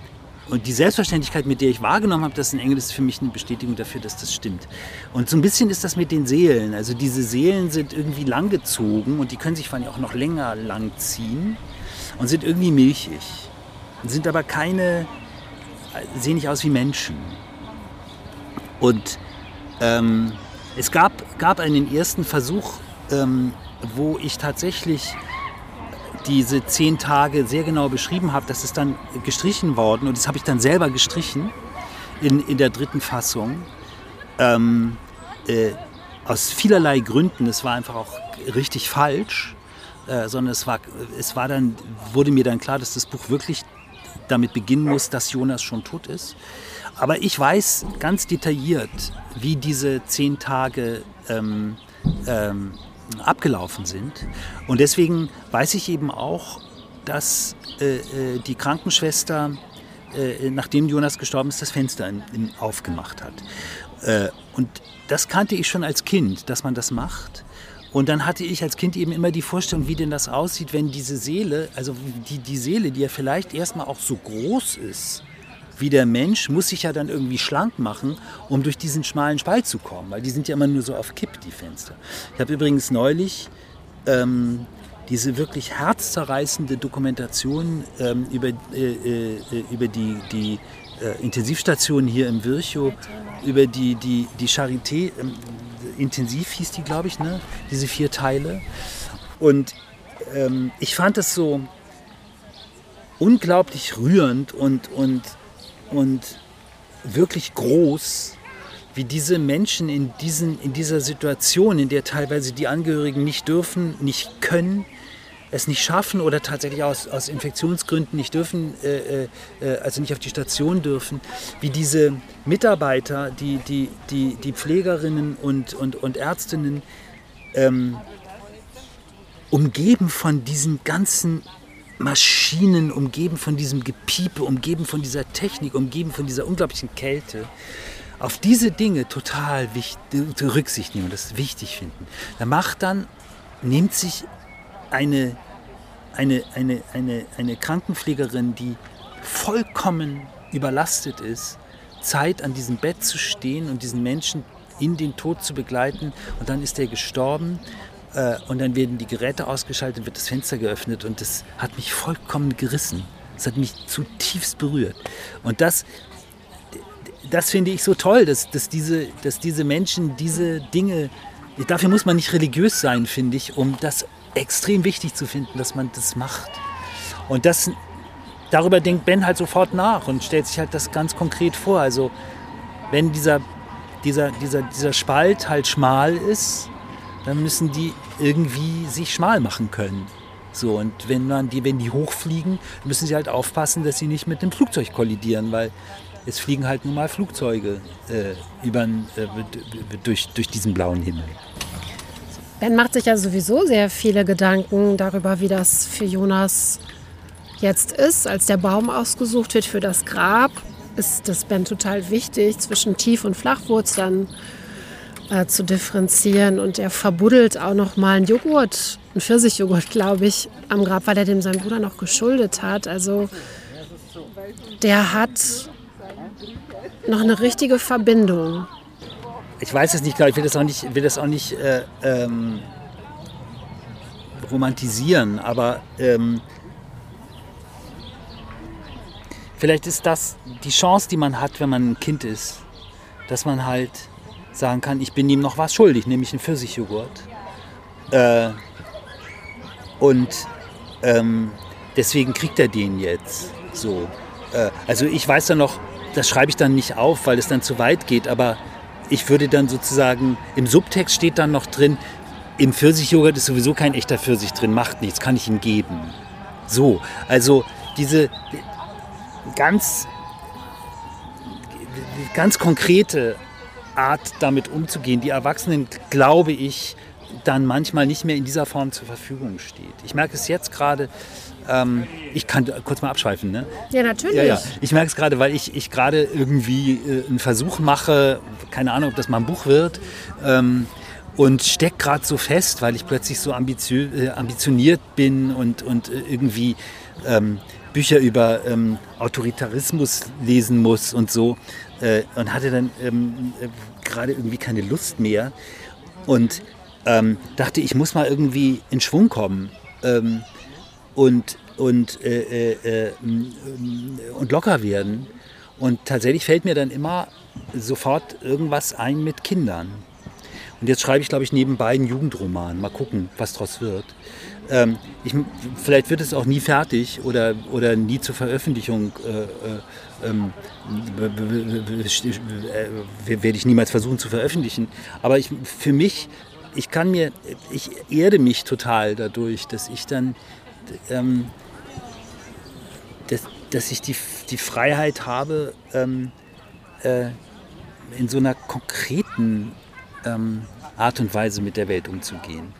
und die Selbstverständlichkeit, mit der ich wahrgenommen habe, dass ein Engel ist, ist für mich eine Bestätigung dafür, dass das stimmt. Und so ein bisschen ist das mit den Seelen. Also diese Seelen sind irgendwie langgezogen und die können sich vor allem auch noch länger lang ziehen und sind irgendwie milchig. Sind aber keine, sehen nicht aus wie Menschen. Und ähm, es gab, gab einen ersten Versuch, ähm, wo ich tatsächlich diese zehn Tage sehr genau beschrieben habe. Das ist dann gestrichen worden und das habe ich dann selber gestrichen in, in der dritten Fassung. Ähm, äh, aus vielerlei Gründen. Es war einfach auch richtig falsch, äh, sondern es war, es war dann, wurde mir dann klar, dass das Buch wirklich damit beginnen muss, dass Jonas schon tot ist. Aber ich weiß ganz detailliert, wie diese zehn Tage ähm, ähm, abgelaufen sind. Und deswegen weiß ich eben auch, dass äh, äh, die Krankenschwester, äh, nachdem Jonas gestorben ist, das Fenster in, in, aufgemacht hat. Äh, und das kannte ich schon als Kind, dass man das macht. Und dann hatte ich als Kind eben immer die Vorstellung, wie denn das aussieht, wenn diese Seele, also die, die Seele, die ja vielleicht erstmal auch so groß ist, wie der Mensch, muss sich ja dann irgendwie schlank machen, um durch diesen schmalen Spalt zu kommen, weil die sind ja immer nur so auf Kipp, die Fenster. Ich habe übrigens neulich ähm, diese wirklich herzzerreißende Dokumentation ähm, über, äh, äh, über die, die äh, Intensivstation hier im Virchow, über die, die, die Charité, ähm, intensiv hieß die, glaube ich, ne? diese vier Teile. Und ähm, ich fand das so unglaublich rührend und, und, und wirklich groß, wie diese Menschen in, diesen, in dieser Situation, in der teilweise die Angehörigen nicht dürfen, nicht können, es nicht schaffen oder tatsächlich aus, aus Infektionsgründen nicht dürfen, äh, äh, also nicht auf die Station dürfen, wie diese Mitarbeiter, die, die, die, die Pflegerinnen und, und, und Ärztinnen, ähm, umgeben von diesen ganzen Maschinen, umgeben von diesem Gepiepe, umgeben von dieser Technik, umgeben von dieser unglaublichen Kälte, auf diese Dinge total wichtig, Rücksicht nehmen und das wichtig finden. Da macht dann, nimmt sich eine, eine, eine, eine, eine Krankenpflegerin, die vollkommen überlastet ist, Zeit an diesem Bett zu stehen und diesen Menschen in den Tod zu begleiten und dann ist er gestorben äh, und dann werden die Geräte ausgeschaltet, wird das Fenster geöffnet und das hat mich vollkommen gerissen. Das hat mich zutiefst berührt. Und das, das finde ich so toll, dass, dass, diese, dass diese Menschen diese Dinge, dafür muss man nicht religiös sein, finde ich, um das extrem wichtig zu finden, dass man das macht. Und das, darüber denkt Ben halt sofort nach und stellt sich halt das ganz konkret vor. Also wenn dieser, dieser, dieser, dieser Spalt halt schmal ist, dann müssen die irgendwie sich schmal machen können. So, und wenn man die, wenn die hochfliegen, müssen sie halt aufpassen, dass sie nicht mit dem Flugzeug kollidieren, weil es fliegen halt nun mal Flugzeuge äh, über, äh, durch, durch diesen blauen Himmel. Ben macht sich ja sowieso sehr viele Gedanken darüber, wie das für Jonas jetzt ist, als der Baum ausgesucht wird für das Grab. Ist das Ben total wichtig, zwischen Tief- und Flachwurzeln äh, zu differenzieren. Und er verbuddelt auch noch mal einen Joghurt, einen Pfirsichjoghurt, glaube ich, am Grab, weil er dem seinem Bruder noch geschuldet hat. Also der hat noch eine richtige Verbindung. Ich weiß es nicht, glaube ich, will das auch nicht, will das auch nicht äh, ähm, romantisieren, aber ähm, vielleicht ist das die Chance, die man hat, wenn man ein Kind ist, dass man halt sagen kann, ich bin ihm noch was schuldig, nämlich einen Pfirsichjoghurt. Äh, und ähm, deswegen kriegt er den jetzt so. Äh, also ich weiß dann noch, das schreibe ich dann nicht auf, weil es dann zu weit geht, aber ich würde dann sozusagen, im Subtext steht dann noch drin, im Pfirsichjoghurt ist sowieso kein echter Pfirsich drin, macht nichts, kann ich ihm geben. So, also diese ganz, ganz konkrete Art, damit umzugehen, die Erwachsenen, glaube ich, dann manchmal nicht mehr in dieser Form zur Verfügung steht. Ich merke es jetzt gerade, ähm, ich kann kurz mal abschweifen, ne? Ja, natürlich. Ja, ja. Ich merke es gerade, weil ich, ich gerade irgendwie äh, einen Versuch mache, keine Ahnung, ob das mal ein Buch wird, ähm, und stecke gerade so fest, weil ich plötzlich so ambitio äh, ambitioniert bin und, und äh, irgendwie ähm, Bücher über ähm, Autoritarismus lesen muss und so. Äh, und hatte dann ähm, äh, gerade irgendwie keine Lust mehr. Und ähm, dachte, ich muss mal irgendwie in Schwung kommen und, und, äh, äh, äh, und locker werden. Und tatsächlich fällt mir dann immer sofort irgendwas ein mit Kindern. Und jetzt schreibe ich, glaube ich, nebenbei einen Jugendroman. Mal gucken, was daraus wird. Ähm, ich, vielleicht wird es auch nie fertig oder, oder nie zur Veröffentlichung. Äh, äh, ähm, werde ich niemals versuchen zu veröffentlichen. Aber ich, für mich ich kann mir, ich erde mich total dadurch, dass ich dann, ähm, dass, dass ich die, die Freiheit habe, ähm, äh, in so einer konkreten ähm, Art und Weise mit der Welt umzugehen.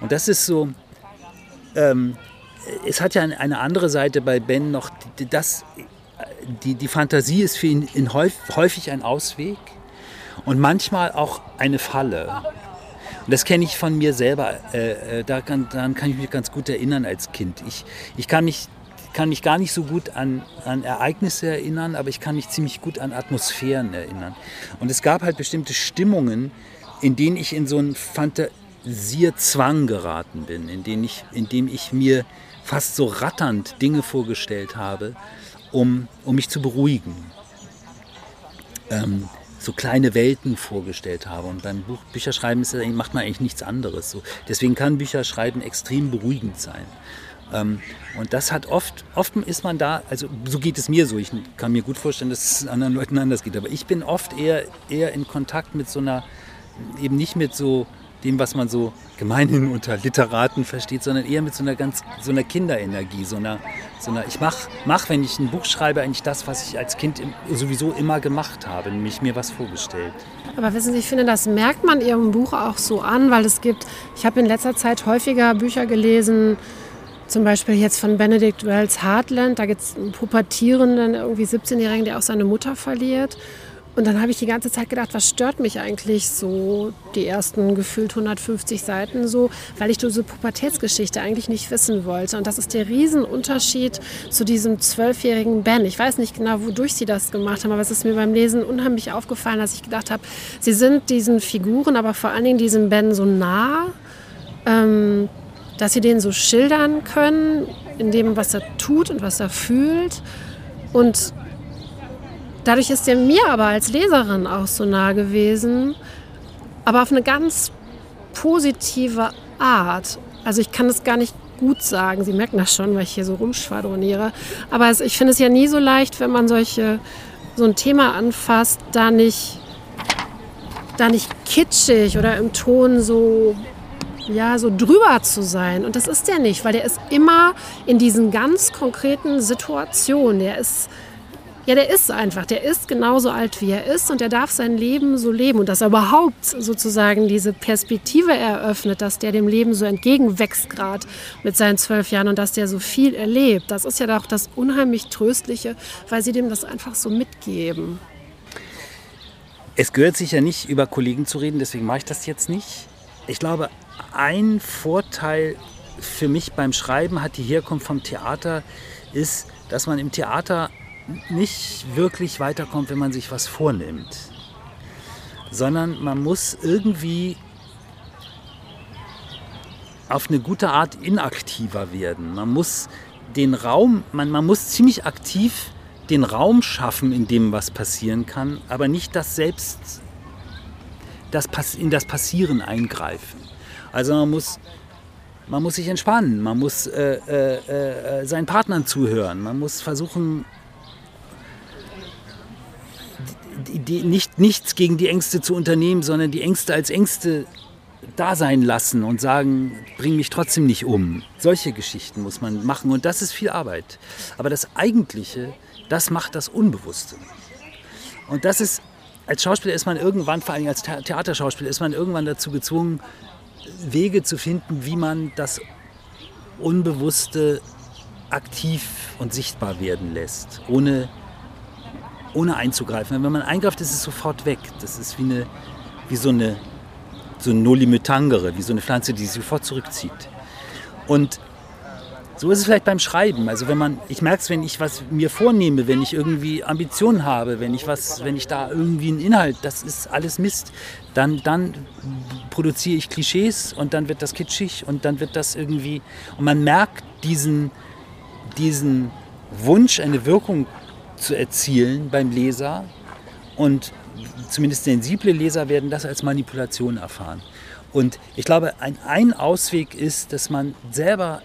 Und das ist so, ähm, es hat ja eine andere Seite bei Ben noch, das, die, die Fantasie ist für ihn häufig ein Ausweg und manchmal auch eine Falle. Und das kenne ich von mir selber. Äh, äh, daran, daran, kann ich mich ganz gut erinnern als Kind. Ich, ich kann, mich, kann mich gar nicht so gut an, an Ereignisse erinnern, aber ich kann mich ziemlich gut an Atmosphären erinnern. Und es gab halt bestimmte Stimmungen, in denen ich in so einen Fantasierzwang geraten bin, in, denen ich, in dem ich mir fast so ratternd Dinge vorgestellt habe, um, um mich zu beruhigen. Ähm, so kleine Welten vorgestellt habe. Und beim Buch, Bücherschreiben ist, macht man eigentlich nichts anderes. So. Deswegen kann Bücherschreiben extrem beruhigend sein. Ähm, und das hat oft, oft ist man da, also so geht es mir so. Ich kann mir gut vorstellen, dass es anderen Leuten anders geht. Aber ich bin oft eher, eher in Kontakt mit so einer, eben nicht mit so dem, was man so gemeinhin unter Literaten versteht, sondern eher mit so einer ganz so einer Kinderenergie, so einer, so einer ich mach, mach, wenn ich ein Buch schreibe, eigentlich das, was ich als Kind sowieso immer gemacht habe, nämlich mir was vorgestellt. Aber wissen Sie, ich finde, das merkt man Ihrem Buch auch so an, weil es gibt, ich habe in letzter Zeit häufiger Bücher gelesen, zum Beispiel jetzt von Benedict Wells Heartland, da gibt es einen pubertierenden, irgendwie 17-Jährigen, der auch seine Mutter verliert. Und dann habe ich die ganze Zeit gedacht, was stört mich eigentlich so die ersten gefühlt 150 Seiten so, weil ich diese Pubertätsgeschichte eigentlich nicht wissen wollte. Und das ist der Riesenunterschied zu diesem zwölfjährigen Ben. Ich weiß nicht genau, wodurch sie das gemacht haben, aber es ist mir beim Lesen unheimlich aufgefallen, dass ich gedacht habe, sie sind diesen Figuren, aber vor allen Dingen diesem Ben so nah, ähm, dass sie den so schildern können, in dem, was er tut und was er fühlt. Und Dadurch ist er mir aber als Leserin auch so nah gewesen, aber auf eine ganz positive Art. Also ich kann es gar nicht gut sagen. Sie merken das schon, weil ich hier so rumschwadroniere. Aber ich finde es ja nie so leicht, wenn man solche, so ein Thema anfasst, da nicht, da nicht kitschig oder im Ton so, ja, so drüber zu sein. Und das ist der nicht, weil der ist immer in diesen ganz konkreten Situationen. Der ist ja, der ist einfach. Der ist genauso alt, wie er ist und der darf sein Leben so leben. Und dass er überhaupt sozusagen diese Perspektive eröffnet, dass der dem Leben so entgegenwächst gerade mit seinen zwölf Jahren und dass der so viel erlebt, das ist ja auch das unheimlich Tröstliche, weil sie dem das einfach so mitgeben. Es gehört sich ja nicht, über Kollegen zu reden, deswegen mache ich das jetzt nicht. Ich glaube, ein Vorteil für mich beim Schreiben hat die Herkunft vom Theater, ist, dass man im Theater nicht wirklich weiterkommt, wenn man sich was vornimmt, sondern man muss irgendwie auf eine gute Art inaktiver werden. Man muss den Raum, man, man muss ziemlich aktiv den Raum schaffen, in dem was passieren kann, aber nicht das selbst das, in das Passieren eingreifen. Also man muss, man muss sich entspannen, man muss äh, äh, äh, seinen Partnern zuhören, man muss versuchen, die, nicht, nichts gegen die Ängste zu unternehmen, sondern die Ängste als Ängste da sein lassen und sagen, bring mich trotzdem nicht um. Solche Geschichten muss man machen und das ist viel Arbeit. Aber das Eigentliche, das macht das Unbewusste. Und das ist, als Schauspieler ist man irgendwann, vor allem als Theaterschauspieler, ist man irgendwann dazu gezwungen, Wege zu finden, wie man das Unbewusste aktiv und sichtbar werden lässt, ohne ohne einzugreifen. Wenn man eingreift, ist es sofort weg. Das ist wie, eine, wie so eine so ein Nolimetangere, wie so eine Pflanze, die sich sofort zurückzieht. Und so ist es vielleicht beim Schreiben. Also wenn man, ich merke es, wenn ich was mir vornehme, wenn ich irgendwie Ambitionen habe, wenn ich was, wenn ich da irgendwie einen Inhalt, das ist alles Mist, dann, dann produziere ich Klischees und dann wird das kitschig und dann wird das irgendwie, und man merkt diesen, diesen Wunsch, eine Wirkung zu erzielen beim Leser. Und zumindest sensible Leser werden das als Manipulation erfahren. Und ich glaube, ein, ein Ausweg ist, dass man selber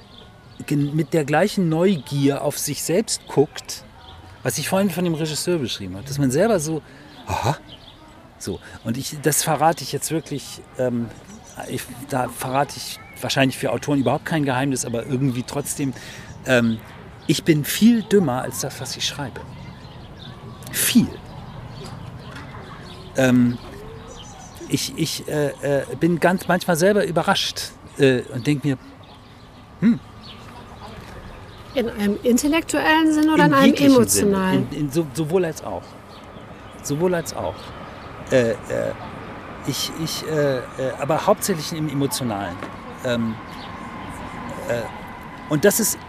mit der gleichen Neugier auf sich selbst guckt, was ich vorhin von dem Regisseur beschrieben habe, dass man selber so, aha, so. Und ich, das verrate ich jetzt wirklich, ähm, ich, da verrate ich wahrscheinlich für Autoren überhaupt kein Geheimnis, aber irgendwie trotzdem, ähm, ich bin viel dümmer als das, was ich schreibe viel. Ähm, ich ich äh, äh, bin ganz manchmal selber überrascht äh, und denke mir, hm. In einem intellektuellen Sinn oder in, in einem emotionalen? In, in, so, sowohl als auch. Sowohl als auch. Äh, äh, ich, ich, äh, aber hauptsächlich im Emotionalen. Ähm, und das ist,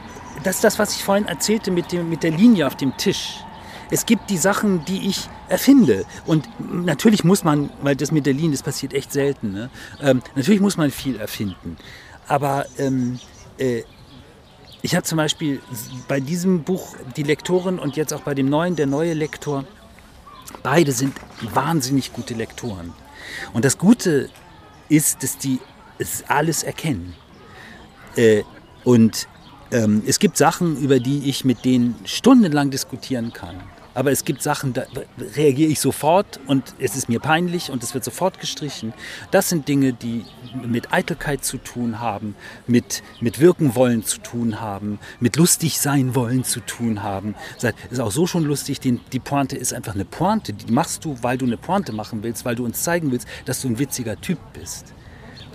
das ist das, was ich vorhin erzählte mit, dem, mit der Linie auf dem Tisch es gibt die Sachen, die ich erfinde. Und natürlich muss man, weil das mit der Linie, das passiert echt selten, ne? ähm, natürlich muss man viel erfinden. Aber ähm, äh, ich habe zum Beispiel bei diesem Buch die Lektorin und jetzt auch bei dem neuen, der neue Lektor, beide sind wahnsinnig gute Lektoren. Und das Gute ist, dass die es alles erkennen. Äh, und ähm, es gibt Sachen, über die ich mit denen stundenlang diskutieren kann. Aber es gibt Sachen, da reagiere ich sofort und es ist mir peinlich und es wird sofort gestrichen. Das sind Dinge, die mit Eitelkeit zu tun haben, mit, mit wirken wollen zu tun haben, mit lustig sein wollen zu tun haben. Das ist auch so schon lustig, die, die Pointe ist einfach eine Pointe. Die machst du, weil du eine Pointe machen willst, weil du uns zeigen willst, dass du ein witziger Typ bist.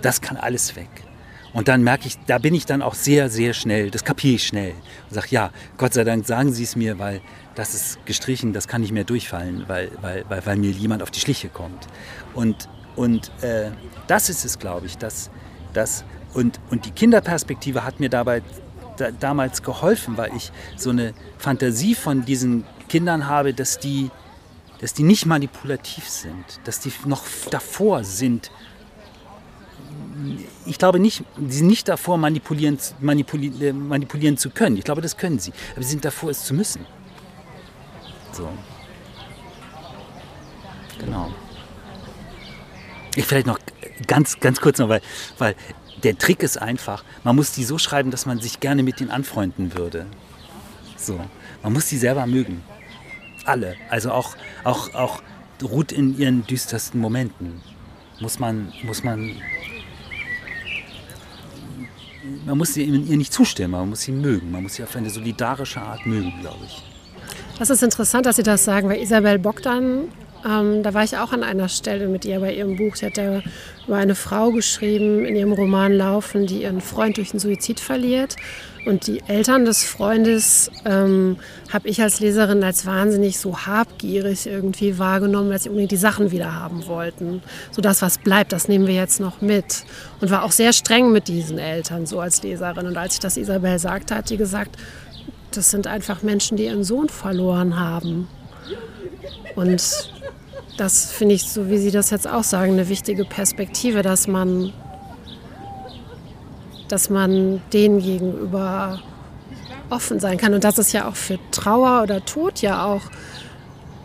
Das kann alles weg. Und dann merke ich, da bin ich dann auch sehr, sehr schnell, das kapiere ich schnell. Und sage, ja, Gott sei Dank sagen Sie es mir, weil das ist gestrichen, das kann nicht mehr durchfallen, weil, weil, weil, weil mir jemand auf die Schliche kommt. Und, und äh, das ist es, glaube ich. Dass, dass, und, und die Kinderperspektive hat mir dabei da, damals geholfen, weil ich so eine Fantasie von diesen Kindern habe, dass die, dass die nicht manipulativ sind, dass die noch davor sind. Ich glaube nicht, sie sind nicht davor, manipulieren, manipulieren, manipulieren zu können. Ich glaube, das können sie. Aber sie sind davor, es zu müssen. So. Genau. Ich vielleicht noch ganz, ganz kurz noch, weil, weil der Trick ist einfach, man muss die so schreiben, dass man sich gerne mit ihnen anfreunden würde. So. Man muss die selber mögen. Alle. Also auch, auch, auch Ruth in ihren düstersten Momenten. Muss man, muss man. Man muss ihr nicht zustimmen, man muss sie mögen. Man muss sie auf eine solidarische Art mögen, glaube ich. Das ist interessant, dass Sie das sagen, weil Isabel Bogdan, ähm, da war ich auch an einer Stelle mit ihr bei ihrem Buch. Sie hat ja über eine Frau geschrieben in ihrem Roman Laufen, die ihren Freund durch einen Suizid verliert. Und die Eltern des Freundes ähm, habe ich als Leserin als wahnsinnig so habgierig irgendwie wahrgenommen, dass sie unbedingt die Sachen wieder haben wollten. So das, was bleibt, das nehmen wir jetzt noch mit. Und war auch sehr streng mit diesen Eltern so als Leserin. Und als ich das Isabel sagte, hat sie gesagt, das sind einfach Menschen, die ihren Sohn verloren haben. Und das finde ich, so wie Sie das jetzt auch sagen, eine wichtige Perspektive, dass man, dass man denen gegenüber offen sein kann. Und das ist ja auch für Trauer oder Tod ja auch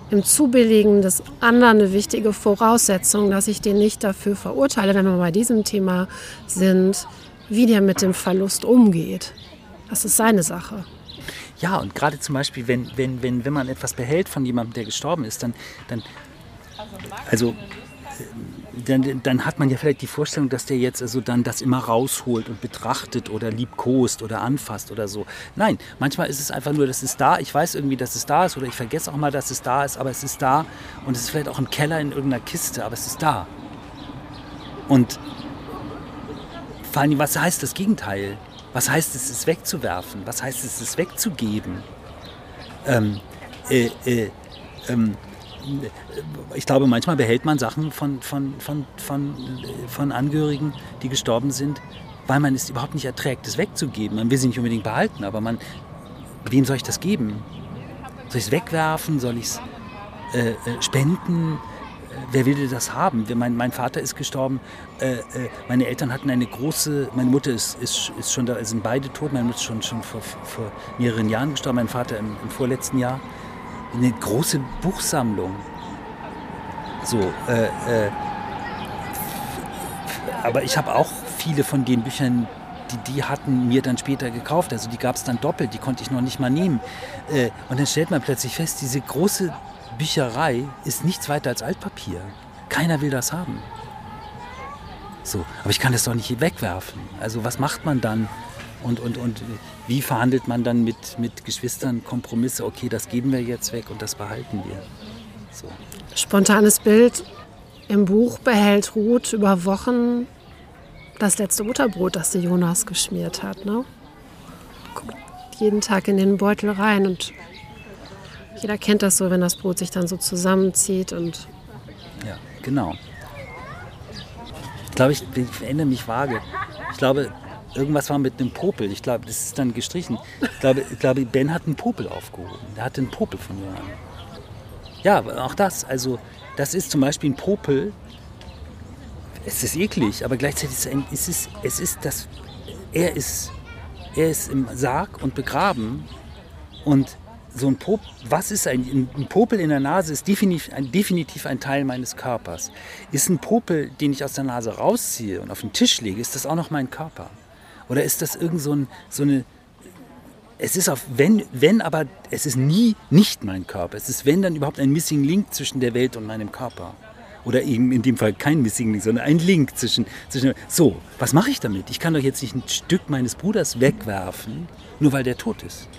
im Zubilligen des anderen eine wichtige Voraussetzung, dass ich den nicht dafür verurteile, wenn wir bei diesem Thema sind, wie der mit dem Verlust umgeht. Das ist seine Sache. Ja, und gerade zum Beispiel, wenn, wenn, wenn, wenn man etwas behält von jemandem, der gestorben ist, dann, dann also dann, dann, hat man ja vielleicht die Vorstellung, dass der jetzt also dann das immer rausholt und betrachtet oder liebkost oder anfasst oder so. Nein, manchmal ist es einfach nur, das ist da. Ich weiß irgendwie, dass es da ist oder ich vergesse auch mal, dass es da ist, aber es ist da und es ist vielleicht auch im Keller in irgendeiner Kiste, aber es ist da. Und vor allem, was heißt das Gegenteil? Was heißt es, es wegzuwerfen? Was heißt es, es wegzugeben? Ähm, äh, äh, ähm, ich glaube, manchmal behält man Sachen von, von, von, von, von Angehörigen, die gestorben sind, weil man es überhaupt nicht erträgt, es wegzugeben. Man will sie nicht unbedingt behalten, aber man, wem soll ich das geben? Soll ich es wegwerfen? Soll ich es äh, äh, spenden? wer will das haben? Mein, mein Vater ist gestorben, äh, äh, meine Eltern hatten eine große, meine Mutter ist, ist, ist schon da, sind beide tot, meine Mutter ist schon, schon vor, vor mehreren Jahren gestorben, mein Vater im, im vorletzten Jahr. Eine große Buchsammlung. So, äh, äh aber ich habe auch viele von den Büchern, die, die hatten mir dann später gekauft. Also die gab es dann doppelt, die konnte ich noch nicht mal nehmen. Äh, und dann stellt man plötzlich fest, diese große Bücherei ist nichts weiter als Altpapier. Keiner will das haben. So, aber ich kann das doch nicht wegwerfen. Also was macht man dann? Und, und, und wie verhandelt man dann mit, mit Geschwistern Kompromisse? Okay, das geben wir jetzt weg und das behalten wir. So. Spontanes Bild. Im Buch behält Ruth über Wochen das letzte Butterbrot, das der Jonas geschmiert hat. Ne? Guckt jeden Tag in den Beutel rein und jeder kennt das so, wenn das Brot sich dann so zusammenzieht und. Ja, genau. Ich glaube, ich, ich erinnere mich vage. Ich glaube, irgendwas war mit einem Popel. Ich glaube, das ist dann gestrichen. Ich glaube, ich glaube, Ben hat einen Popel aufgehoben. Der hatte einen Popel von Johann. Ja, auch das. Also, das ist zum Beispiel ein Popel. Es ist eklig, aber gleichzeitig ist es, ein, es, ist, es ist das. Er ist, er ist im Sarg und begraben und so ein Popel, was ist ein, ein, Popel in der Nase ist definitiv ein, definitiv ein Teil meines Körpers. Ist ein Popel, den ich aus der Nase rausziehe und auf den Tisch lege, ist das auch noch mein Körper? Oder ist das irgend so, ein, so eine, es ist auf, wenn, wenn, aber es ist nie nicht mein Körper. Es ist, wenn, dann überhaupt ein Missing Link zwischen der Welt und meinem Körper. Oder eben in dem Fall kein Missing Link, sondern ein Link zwischen, zwischen. So, was mache ich damit? Ich kann doch jetzt nicht ein Stück meines Bruders wegwerfen, nur weil der tot ist.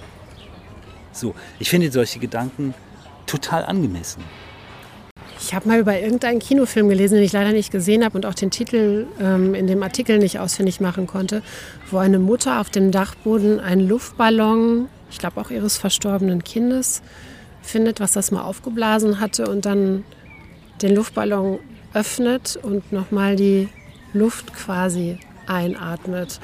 So, ich finde solche Gedanken total angemessen. Ich habe mal über irgendeinen Kinofilm gelesen, den ich leider nicht gesehen habe und auch den Titel ähm, in dem Artikel nicht ausfindig machen konnte, wo eine Mutter auf dem Dachboden einen Luftballon, ich glaube auch ihres verstorbenen Kindes, findet, was das mal aufgeblasen hatte und dann den Luftballon öffnet und nochmal die Luft quasi einatmet.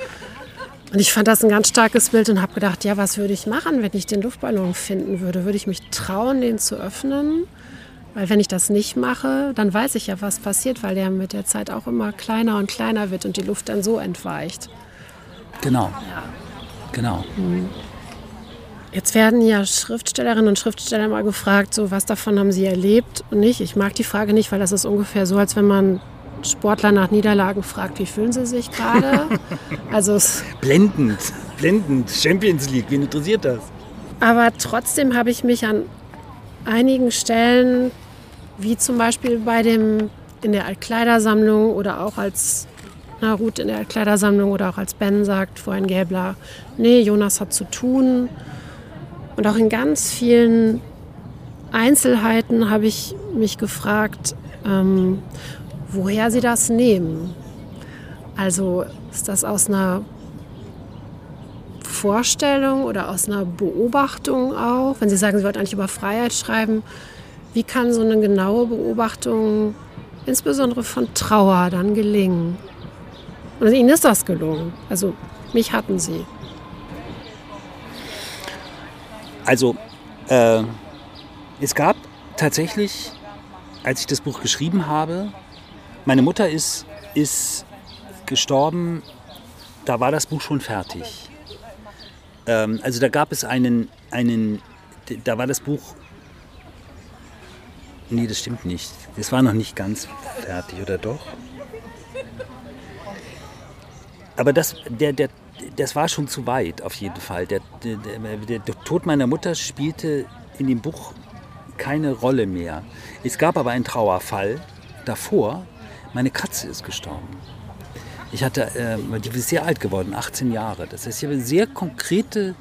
Und ich fand das ein ganz starkes Bild und habe gedacht, ja, was würde ich machen, wenn ich den Luftballon finden würde? Würde ich mich trauen, den zu öffnen? Weil wenn ich das nicht mache, dann weiß ich ja, was passiert, weil der mit der Zeit auch immer kleiner und kleiner wird und die Luft dann so entweicht. Genau. Ja. Genau. Mhm. Jetzt werden ja Schriftstellerinnen und Schriftsteller mal gefragt, so was davon haben sie erlebt und nicht. Ich mag die Frage nicht, weil das ist ungefähr so, als wenn man Sportler nach Niederlagen fragt, wie fühlen sie sich gerade. also blendend, blendend. Champions League, wen interessiert das? Aber trotzdem habe ich mich an einigen Stellen, wie zum Beispiel bei dem in der Altkleidersammlung oder auch als na, Ruth in der Altkleidersammlung oder auch als Ben sagt vorhin Gäbler, nee, Jonas hat zu tun. Und auch in ganz vielen Einzelheiten habe ich mich gefragt, ähm, woher sie das nehmen. Also ist das aus einer Vorstellung oder aus einer Beobachtung auch? Wenn Sie sagen, Sie wollten eigentlich über Freiheit schreiben, wie kann so eine genaue Beobachtung, insbesondere von Trauer, dann gelingen? Und Ihnen ist das gelungen. Also mich hatten Sie. Also äh, es gab tatsächlich, als ich das Buch geschrieben habe, meine Mutter ist, ist gestorben, da war das Buch schon fertig. Ähm, also da gab es einen, einen, da war das Buch, nee, das stimmt nicht. Das war noch nicht ganz fertig, oder doch? Aber das, der, der, das war schon zu weit, auf jeden Fall. Der, der, der, der Tod meiner Mutter spielte in dem Buch keine Rolle mehr. Es gab aber einen Trauerfall davor. Meine Katze ist gestorben. Ich hatte, äh, die ist sehr alt geworden, 18 Jahre. Das heißt, ich habe sehr konkrete,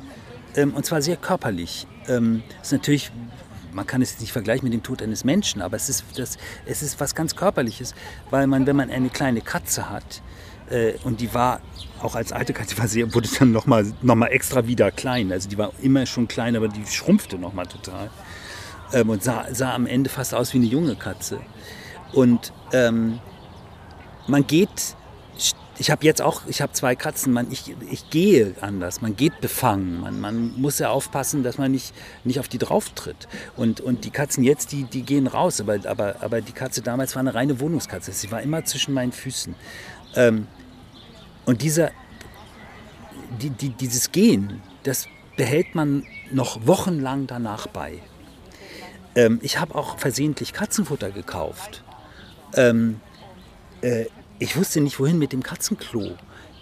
ähm, und zwar sehr körperlich. Ähm, ist natürlich, man kann es nicht vergleichen mit dem Tod eines Menschen, aber es ist, das, es ist was ganz Körperliches, weil man, wenn man eine kleine Katze hat, äh, und die war auch als alte Katze, war sehr, wurde dann nochmal noch mal extra wieder klein. Also die war immer schon klein, aber die schrumpfte nochmal total. Ähm, und sah, sah am Ende fast aus wie eine junge Katze. Und ähm, man geht ich habe jetzt auch, ich habe zwei Katzen, man, ich, ich gehe anders, man geht befangen, man, man muss ja aufpassen, dass man nicht, nicht auf die drauf tritt. Und, und die Katzen jetzt, die, die gehen raus, aber, aber, aber die Katze damals war eine reine Wohnungskatze, sie war immer zwischen meinen Füßen. Ähm, und dieser, die, die, dieses Gehen, das behält man noch wochenlang danach bei. Ähm, ich habe auch versehentlich Katzenfutter gekauft. Ähm, äh, ich wusste nicht, wohin mit dem Katzenklo.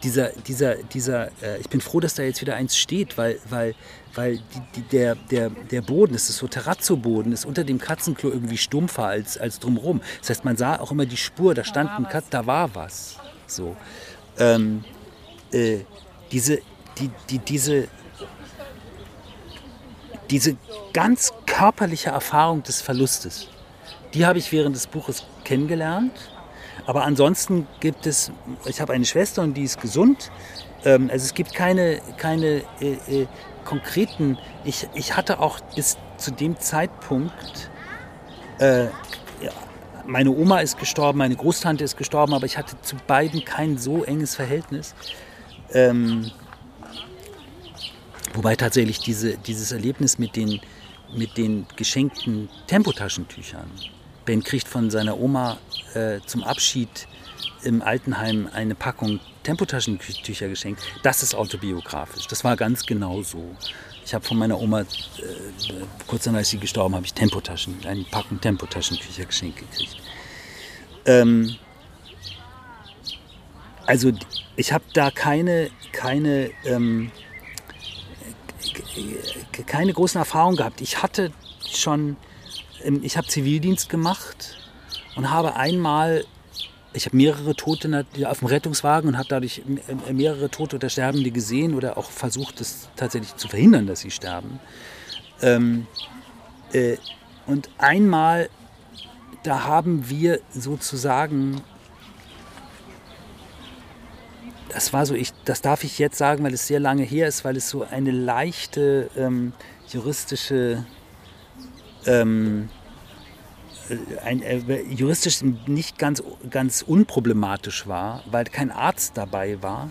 Dieser, dieser, dieser, äh, ich bin froh, dass da jetzt wieder eins steht, weil, weil, weil die, die, der, der, der Boden, das ist so Terrazzo-Boden, ist unter dem Katzenklo irgendwie stumpfer als, als drumherum. Das heißt, man sah auch immer die Spur, da stand ein Katz, da war was. So. Ähm, äh, diese, die, die, diese, diese ganz körperliche Erfahrung des Verlustes, die habe ich während des Buches kennengelernt aber ansonsten gibt es, ich habe eine Schwester und die ist gesund. Ähm, also es gibt keine, keine äh, äh, konkreten, ich, ich hatte auch bis zu dem Zeitpunkt, äh, meine Oma ist gestorben, meine Großtante ist gestorben, aber ich hatte zu beiden kein so enges Verhältnis. Ähm, wobei tatsächlich diese, dieses Erlebnis mit den, mit den geschenkten Tempotaschentüchern, Ben kriegt von seiner Oma äh, zum Abschied im Altenheim eine Packung Tempotaschentücher geschenkt. Das ist autobiografisch. Das war ganz genau so. Ich habe von meiner Oma, äh, kurz danach ist sie gestorben, habe ich Tempotaschen, eine Packung Tempotaschentücher geschenkt gekriegt. Ähm, also ich habe da keine, keine, ähm, keine großen Erfahrungen gehabt. Ich hatte schon, ähm, ich habe Zivildienst gemacht und habe einmal, ich habe mehrere Tote auf dem Rettungswagen und habe dadurch mehrere Tote oder Sterbende gesehen oder auch versucht, es tatsächlich zu verhindern, dass sie sterben. Ähm, äh, und einmal, da haben wir sozusagen das war so, ich, das darf ich jetzt sagen, weil es sehr lange her ist, weil es so eine leichte ähm, juristische, ähm, äh, ein, äh, juristisch nicht ganz, ganz unproblematisch war, weil kein Arzt dabei war.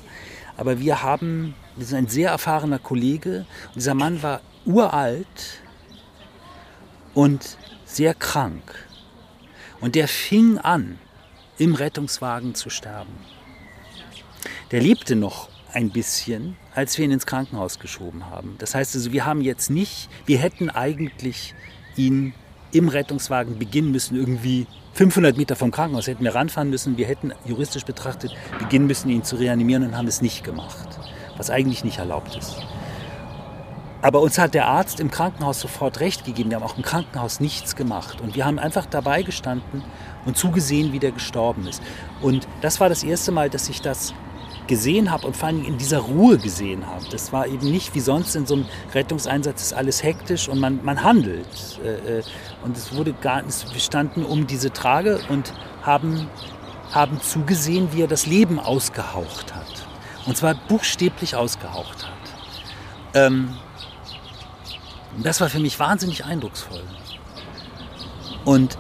Aber wir haben, wir sind ein sehr erfahrener Kollege und dieser Mann war uralt und sehr krank. Und der fing an, im Rettungswagen zu sterben der lebte noch ein bisschen, als wir ihn ins Krankenhaus geschoben haben. Das heißt also, wir haben jetzt nicht, wir hätten eigentlich ihn im Rettungswagen beginnen müssen, irgendwie 500 Meter vom Krankenhaus hätten wir ranfahren müssen. Wir hätten juristisch betrachtet beginnen müssen, ihn zu reanimieren und haben es nicht gemacht, was eigentlich nicht erlaubt ist. Aber uns hat der Arzt im Krankenhaus sofort recht gegeben. Wir haben auch im Krankenhaus nichts gemacht. Und wir haben einfach dabei gestanden und zugesehen, wie der gestorben ist. Und das war das erste Mal, dass ich das gesehen habe und vor allem in dieser Ruhe gesehen habe. Das war eben nicht wie sonst in so einem Rettungseinsatz ist alles hektisch und man, man handelt. Äh, äh, und es wurde gar, wir standen um diese Trage und haben, haben zugesehen, wie er das Leben ausgehaucht hat. Und zwar buchstäblich ausgehaucht hat. Ähm, das war für mich wahnsinnig eindrucksvoll. Und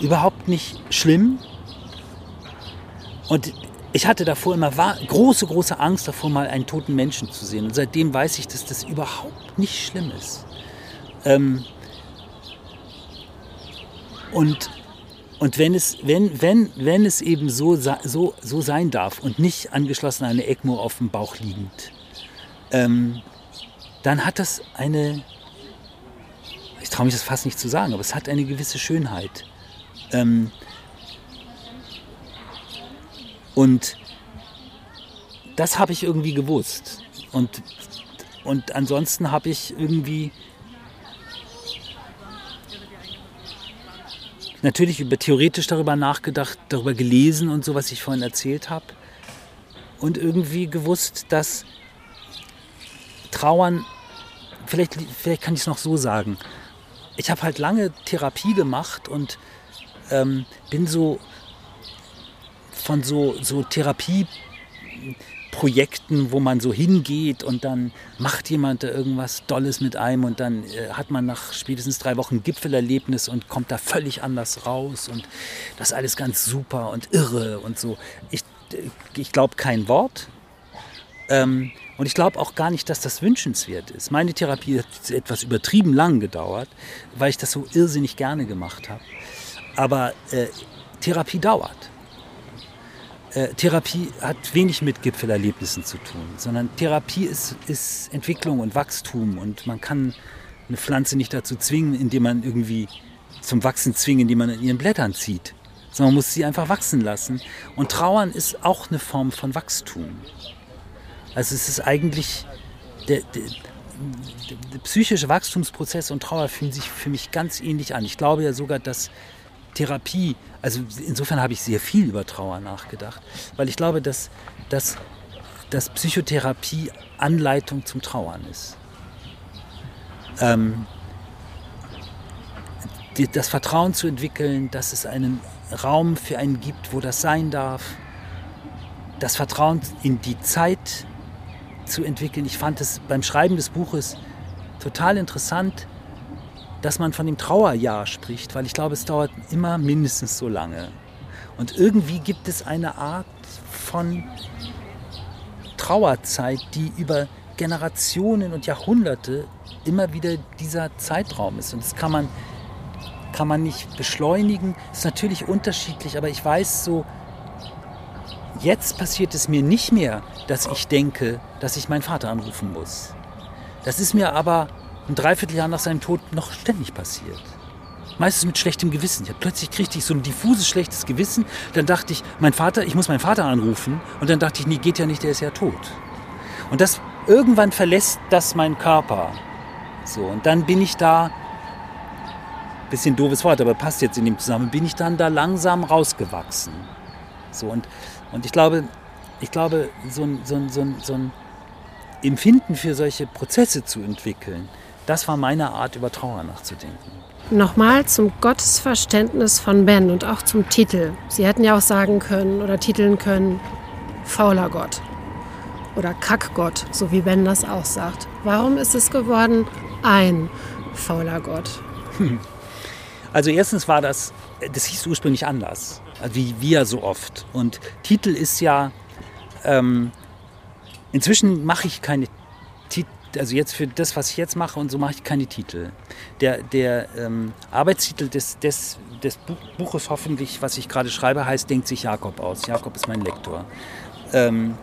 überhaupt nicht schlimm, und ich hatte davor immer große, große Angst davor, mal einen toten Menschen zu sehen. Und seitdem weiß ich, dass das überhaupt nicht schlimm ist. Ähm und, und wenn, es, wenn, wenn, wenn es eben so, so, so sein darf und nicht angeschlossen an eine ECMO auf dem Bauch liegend, ähm, dann hat das eine, ich traue mich das fast nicht zu sagen, aber es hat eine gewisse Schönheit. Ähm, und das habe ich irgendwie gewusst. Und, und ansonsten habe ich irgendwie natürlich über, theoretisch darüber nachgedacht, darüber gelesen und so, was ich vorhin erzählt habe. Und irgendwie gewusst, dass Trauern, vielleicht, vielleicht kann ich es noch so sagen, ich habe halt lange Therapie gemacht und ähm, bin so von so, so Therapieprojekten, wo man so hingeht und dann macht jemand da irgendwas Dolles mit einem und dann äh, hat man nach spätestens drei Wochen Gipfelerlebnis und kommt da völlig anders raus und das alles ganz super und irre und so. Ich, äh, ich glaube kein Wort. Ähm, und ich glaube auch gar nicht, dass das wünschenswert ist. Meine Therapie hat etwas übertrieben lang gedauert, weil ich das so irrsinnig gerne gemacht habe. Aber äh, Therapie dauert äh, Therapie hat wenig mit Gipfelerlebnissen zu tun, sondern Therapie ist, ist Entwicklung und Wachstum und man kann eine Pflanze nicht dazu zwingen, indem man irgendwie zum Wachsen zwingen, indem man in ihren Blättern zieht, sondern man muss sie einfach wachsen lassen. Und Trauern ist auch eine Form von Wachstum. Also es ist eigentlich der, der, der psychische Wachstumsprozess und Trauer fühlen sich für mich ganz ähnlich an. Ich glaube ja sogar, dass Therapie, also insofern habe ich sehr viel über Trauer nachgedacht, weil ich glaube, dass, dass, dass Psychotherapie Anleitung zum Trauern ist. Ähm, die, das Vertrauen zu entwickeln, dass es einen Raum für einen gibt, wo das sein darf. Das Vertrauen in die Zeit zu entwickeln. Ich fand es beim Schreiben des Buches total interessant, dass man von dem Trauerjahr spricht, weil ich glaube, es dauert immer mindestens so lange. Und irgendwie gibt es eine Art von Trauerzeit, die über Generationen und Jahrhunderte immer wieder dieser Zeitraum ist. Und das kann man, kann man nicht beschleunigen. Ist natürlich unterschiedlich, aber ich weiß so, jetzt passiert es mir nicht mehr, dass ich denke, dass ich meinen Vater anrufen muss. Das ist mir aber ein Dreivierteljahr nach seinem Tod noch ständig passiert. Meistens mit schlechtem Gewissen. Ja, plötzlich kriegte ich so ein diffuses schlechtes Gewissen. Dann dachte ich, mein Vater, ich muss meinen Vater anrufen. Und dann dachte ich, nee, geht ja nicht, der ist ja tot. Und das irgendwann verlässt das mein Körper. So, und dann bin ich da, bisschen doofes Wort, aber passt jetzt in dem Zusammenhang, bin ich dann da langsam rausgewachsen. So, und, und ich glaube, ich glaube, so ein, so, ein, so, ein, so ein Empfinden für solche Prozesse zu entwickeln, das war meine Art, über Trauer nachzudenken. Nochmal zum Gottesverständnis von Ben und auch zum Titel. Sie hätten ja auch sagen können oder titeln können, fauler Gott oder Kackgott, so wie Ben das auch sagt. Warum ist es geworden ein fauler Gott? Also erstens war das, das hieß ursprünglich anders, wie wir so oft. Und Titel ist ja, ähm, inzwischen mache ich keine Titel, also jetzt für das, was ich jetzt mache und so mache ich keine Titel. Der, der ähm, Arbeitstitel des, des, des Buches hoffentlich, was ich gerade schreibe, heißt Denkt sich Jakob aus. Jakob ist mein Lektor. Ähm,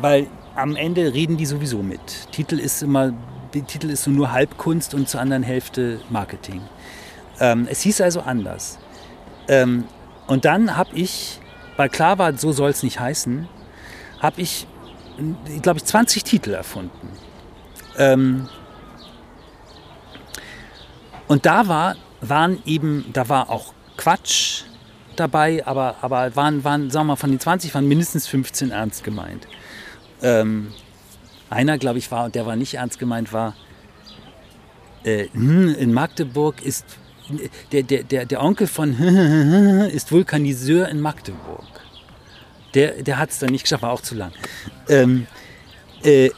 weil am Ende reden die sowieso mit. Titel ist immer, Titel ist so nur Halbkunst und zur anderen Hälfte Marketing. Ähm, es hieß also anders. Ähm, und dann habe ich, weil klar war, so soll es nicht heißen, habe ich, glaube ich, 20 Titel erfunden. Ähm, und da war, waren eben, da war auch Quatsch dabei, aber, aber waren, waren, sagen wir mal, von den 20 waren mindestens 15 ernst gemeint. Ähm, einer, glaube ich, war, und der war nicht ernst gemeint, war, äh, hm, in Magdeburg ist der, der, der, der Onkel von ist Vulkaniseur in Magdeburg. Der, der hat es dann nicht geschafft, war auch zu lang. Ähm, äh,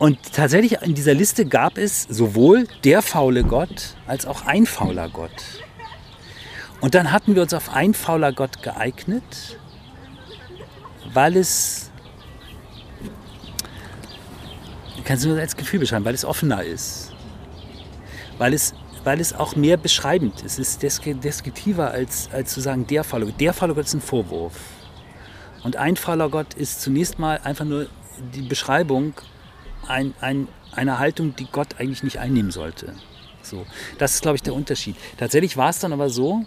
und tatsächlich in dieser Liste gab es sowohl der faule Gott als auch ein fauler Gott. Und dann hatten wir uns auf ein fauler Gott geeignet, weil es, kannst du das als Gefühl beschreiben, weil es offener ist. Weil es, weil es auch mehr beschreibend ist. Es ist deskriptiver als, als zu sagen, der fauler Gott. Der fauler Gott ist ein Vorwurf. Und ein fauler Gott ist zunächst mal einfach nur die Beschreibung ein, ein, einer Haltung, die Gott eigentlich nicht einnehmen sollte. So, das ist, glaube ich, der Unterschied. Tatsächlich war es dann aber so,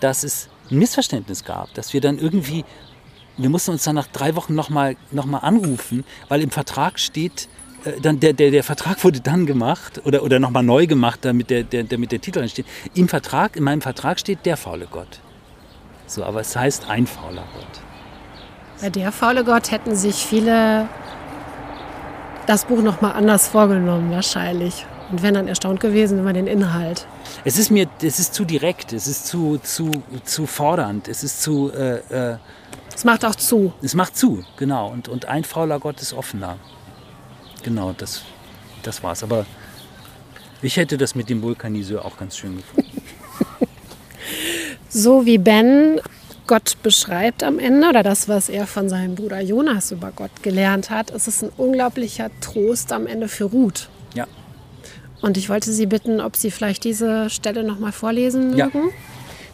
dass es ein Missverständnis gab, dass wir dann irgendwie, wir mussten uns dann nach drei Wochen nochmal noch mal anrufen, weil im Vertrag steht, äh, dann der, der, der Vertrag wurde dann gemacht oder, oder nochmal neu gemacht, damit der, der, damit der Titel entsteht. Im Vertrag, in meinem Vertrag steht der faule Gott. So, aber es heißt ein fauler Gott. Bei der faule Gott hätten sich viele das Buch nochmal anders vorgenommen, wahrscheinlich. Und wären dann erstaunt gewesen über den Inhalt. Es ist mir, es ist zu direkt, es ist zu, zu, zu fordernd, es ist zu. Äh, äh, es macht auch zu. Es macht zu, genau. Und, und ein fauler Gott ist offener. Genau, das, das war's. Aber ich hätte das mit dem Vulkaniseur auch ganz schön gefunden. so wie Ben Gott beschreibt am Ende oder das, was er von seinem Bruder Jonas über Gott gelernt hat, ist es ein unglaublicher Trost am Ende für Ruth. Ja. Und ich wollte Sie bitten, ob Sie vielleicht diese Stelle noch mal vorlesen mögen. Ja.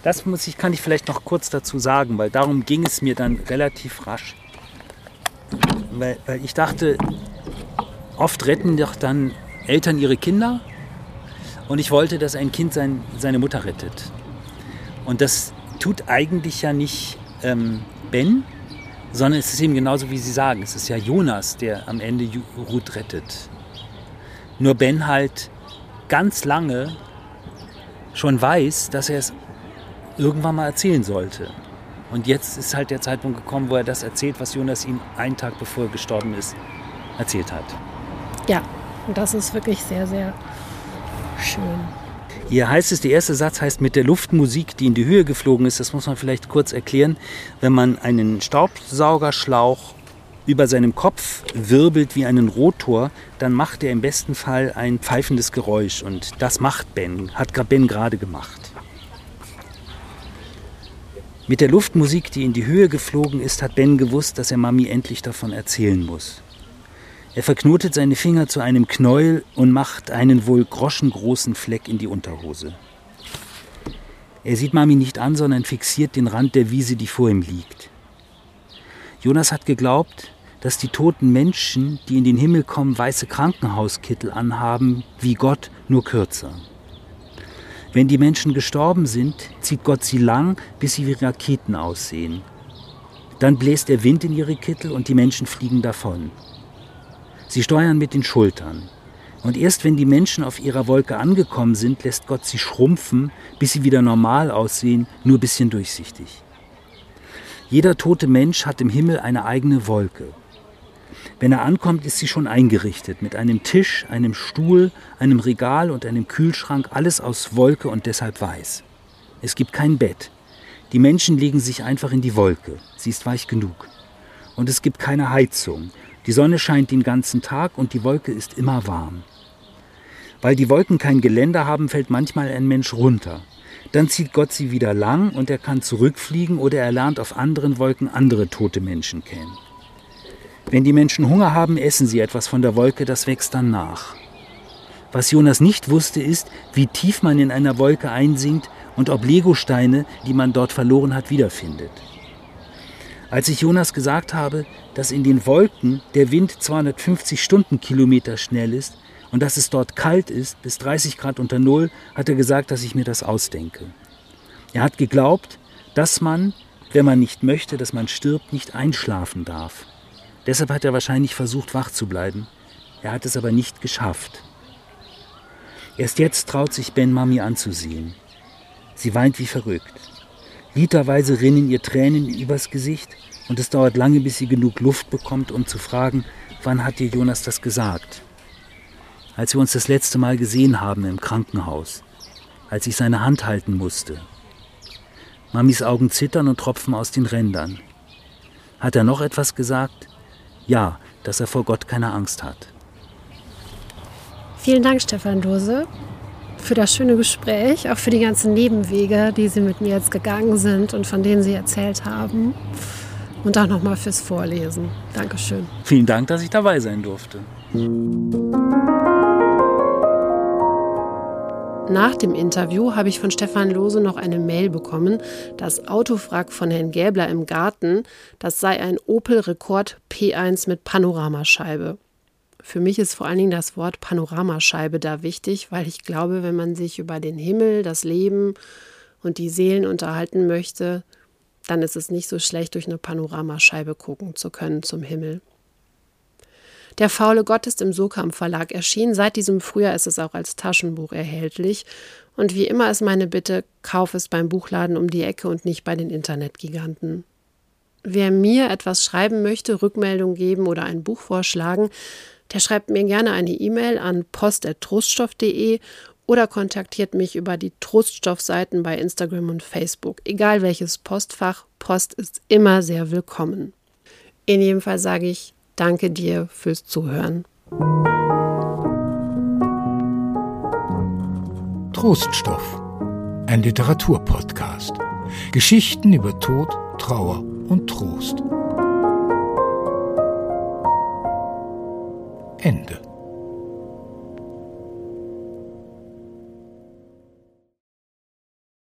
Das muss ich, kann ich vielleicht noch kurz dazu sagen, weil darum ging es mir dann relativ rasch. Weil, weil ich dachte, oft retten doch dann Eltern ihre Kinder und ich wollte, dass ein Kind sein, seine Mutter rettet. Und das tut eigentlich ja nicht ähm, Ben, sondern es ist eben genauso, wie Sie sagen. Es ist ja Jonas, der am Ende Ruth rettet. Nur Ben halt ganz lange schon weiß, dass er es irgendwann mal erzählen sollte. Und jetzt ist halt der Zeitpunkt gekommen, wo er das erzählt, was Jonas ihm einen Tag bevor er gestorben ist, erzählt hat. Ja, und das ist wirklich sehr, sehr schön. Hier heißt es, der erste Satz heißt mit der Luftmusik, die in die Höhe geflogen ist. Das muss man vielleicht kurz erklären. Wenn man einen Staubsaugerschlauch über seinem Kopf wirbelt wie einen Rotor, dann macht er im besten Fall ein pfeifendes Geräusch. Und das macht Ben, hat Ben gerade gemacht. Mit der Luftmusik, die in die Höhe geflogen ist, hat Ben gewusst, dass er Mami endlich davon erzählen muss. Er verknotet seine Finger zu einem Knäuel und macht einen wohl groschengroßen Fleck in die Unterhose. Er sieht Mami nicht an, sondern fixiert den Rand der Wiese, die vor ihm liegt. Jonas hat geglaubt, dass die toten Menschen, die in den Himmel kommen, weiße Krankenhauskittel anhaben, wie Gott, nur kürzer. Wenn die Menschen gestorben sind, zieht Gott sie lang, bis sie wie Raketen aussehen. Dann bläst der Wind in ihre Kittel und die Menschen fliegen davon. Sie steuern mit den Schultern. Und erst wenn die Menschen auf ihrer Wolke angekommen sind, lässt Gott sie schrumpfen, bis sie wieder normal aussehen, nur ein bisschen durchsichtig. Jeder tote Mensch hat im Himmel eine eigene Wolke. Wenn er ankommt, ist sie schon eingerichtet mit einem Tisch, einem Stuhl, einem Regal und einem Kühlschrank, alles aus Wolke und deshalb weiß. Es gibt kein Bett. Die Menschen legen sich einfach in die Wolke. Sie ist weich genug. Und es gibt keine Heizung. Die Sonne scheint den ganzen Tag und die Wolke ist immer warm. Weil die Wolken kein Geländer haben, fällt manchmal ein Mensch runter. Dann zieht Gott sie wieder lang und er kann zurückfliegen oder er lernt auf anderen Wolken andere tote Menschen kennen. Wenn die Menschen Hunger haben, essen sie etwas von der Wolke, das wächst dann nach. Was Jonas nicht wusste, ist, wie tief man in einer Wolke einsinkt und ob Legosteine, die man dort verloren hat, wiederfindet. Als ich Jonas gesagt habe, dass in den Wolken der Wind 250 Stundenkilometer schnell ist, und dass es dort kalt ist, bis 30 Grad unter Null, hat er gesagt, dass ich mir das ausdenke. Er hat geglaubt, dass man, wenn man nicht möchte, dass man stirbt, nicht einschlafen darf. Deshalb hat er wahrscheinlich versucht, wach zu bleiben. Er hat es aber nicht geschafft. Erst jetzt traut sich Ben Mami anzusehen. Sie weint wie verrückt. Literweise rinnen ihr Tränen übers Gesicht und es dauert lange, bis sie genug Luft bekommt, um zu fragen, wann hat dir Jonas das gesagt? als wir uns das letzte Mal gesehen haben im Krankenhaus, als ich seine Hand halten musste. Mamis Augen zittern und tropfen aus den Rändern. Hat er noch etwas gesagt? Ja, dass er vor Gott keine Angst hat. Vielen Dank, Stefan Dose, für das schöne Gespräch, auch für die ganzen Nebenwege, die Sie mit mir jetzt gegangen sind und von denen Sie erzählt haben. Und auch nochmal fürs Vorlesen. Dankeschön. Vielen Dank, dass ich dabei sein durfte. Nach dem Interview habe ich von Stefan Lose noch eine Mail bekommen. Das Autofrack von Herrn Gäbler im Garten, das sei ein Opel Rekord P1 mit Panoramascheibe. Für mich ist vor allen Dingen das Wort Panoramascheibe da wichtig, weil ich glaube, wenn man sich über den Himmel, das Leben und die Seelen unterhalten möchte, dann ist es nicht so schlecht, durch eine Panoramascheibe gucken zu können zum Himmel. Der faule Gott ist im Sokam Verlag erschienen. Seit diesem Frühjahr ist es auch als Taschenbuch erhältlich. Und wie immer ist meine Bitte, kauf es beim Buchladen um die Ecke und nicht bei den Internetgiganten. Wer mir etwas schreiben möchte, Rückmeldung geben oder ein Buch vorschlagen, der schreibt mir gerne eine E-Mail an post.troststoff.de oder kontaktiert mich über die Troststoff-Seiten bei Instagram und Facebook. Egal welches Postfach, Post ist immer sehr willkommen. In jedem Fall sage ich Danke dir fürs Zuhören. Troststoff, ein Literaturpodcast. Geschichten über Tod, Trauer und Trost. Ende.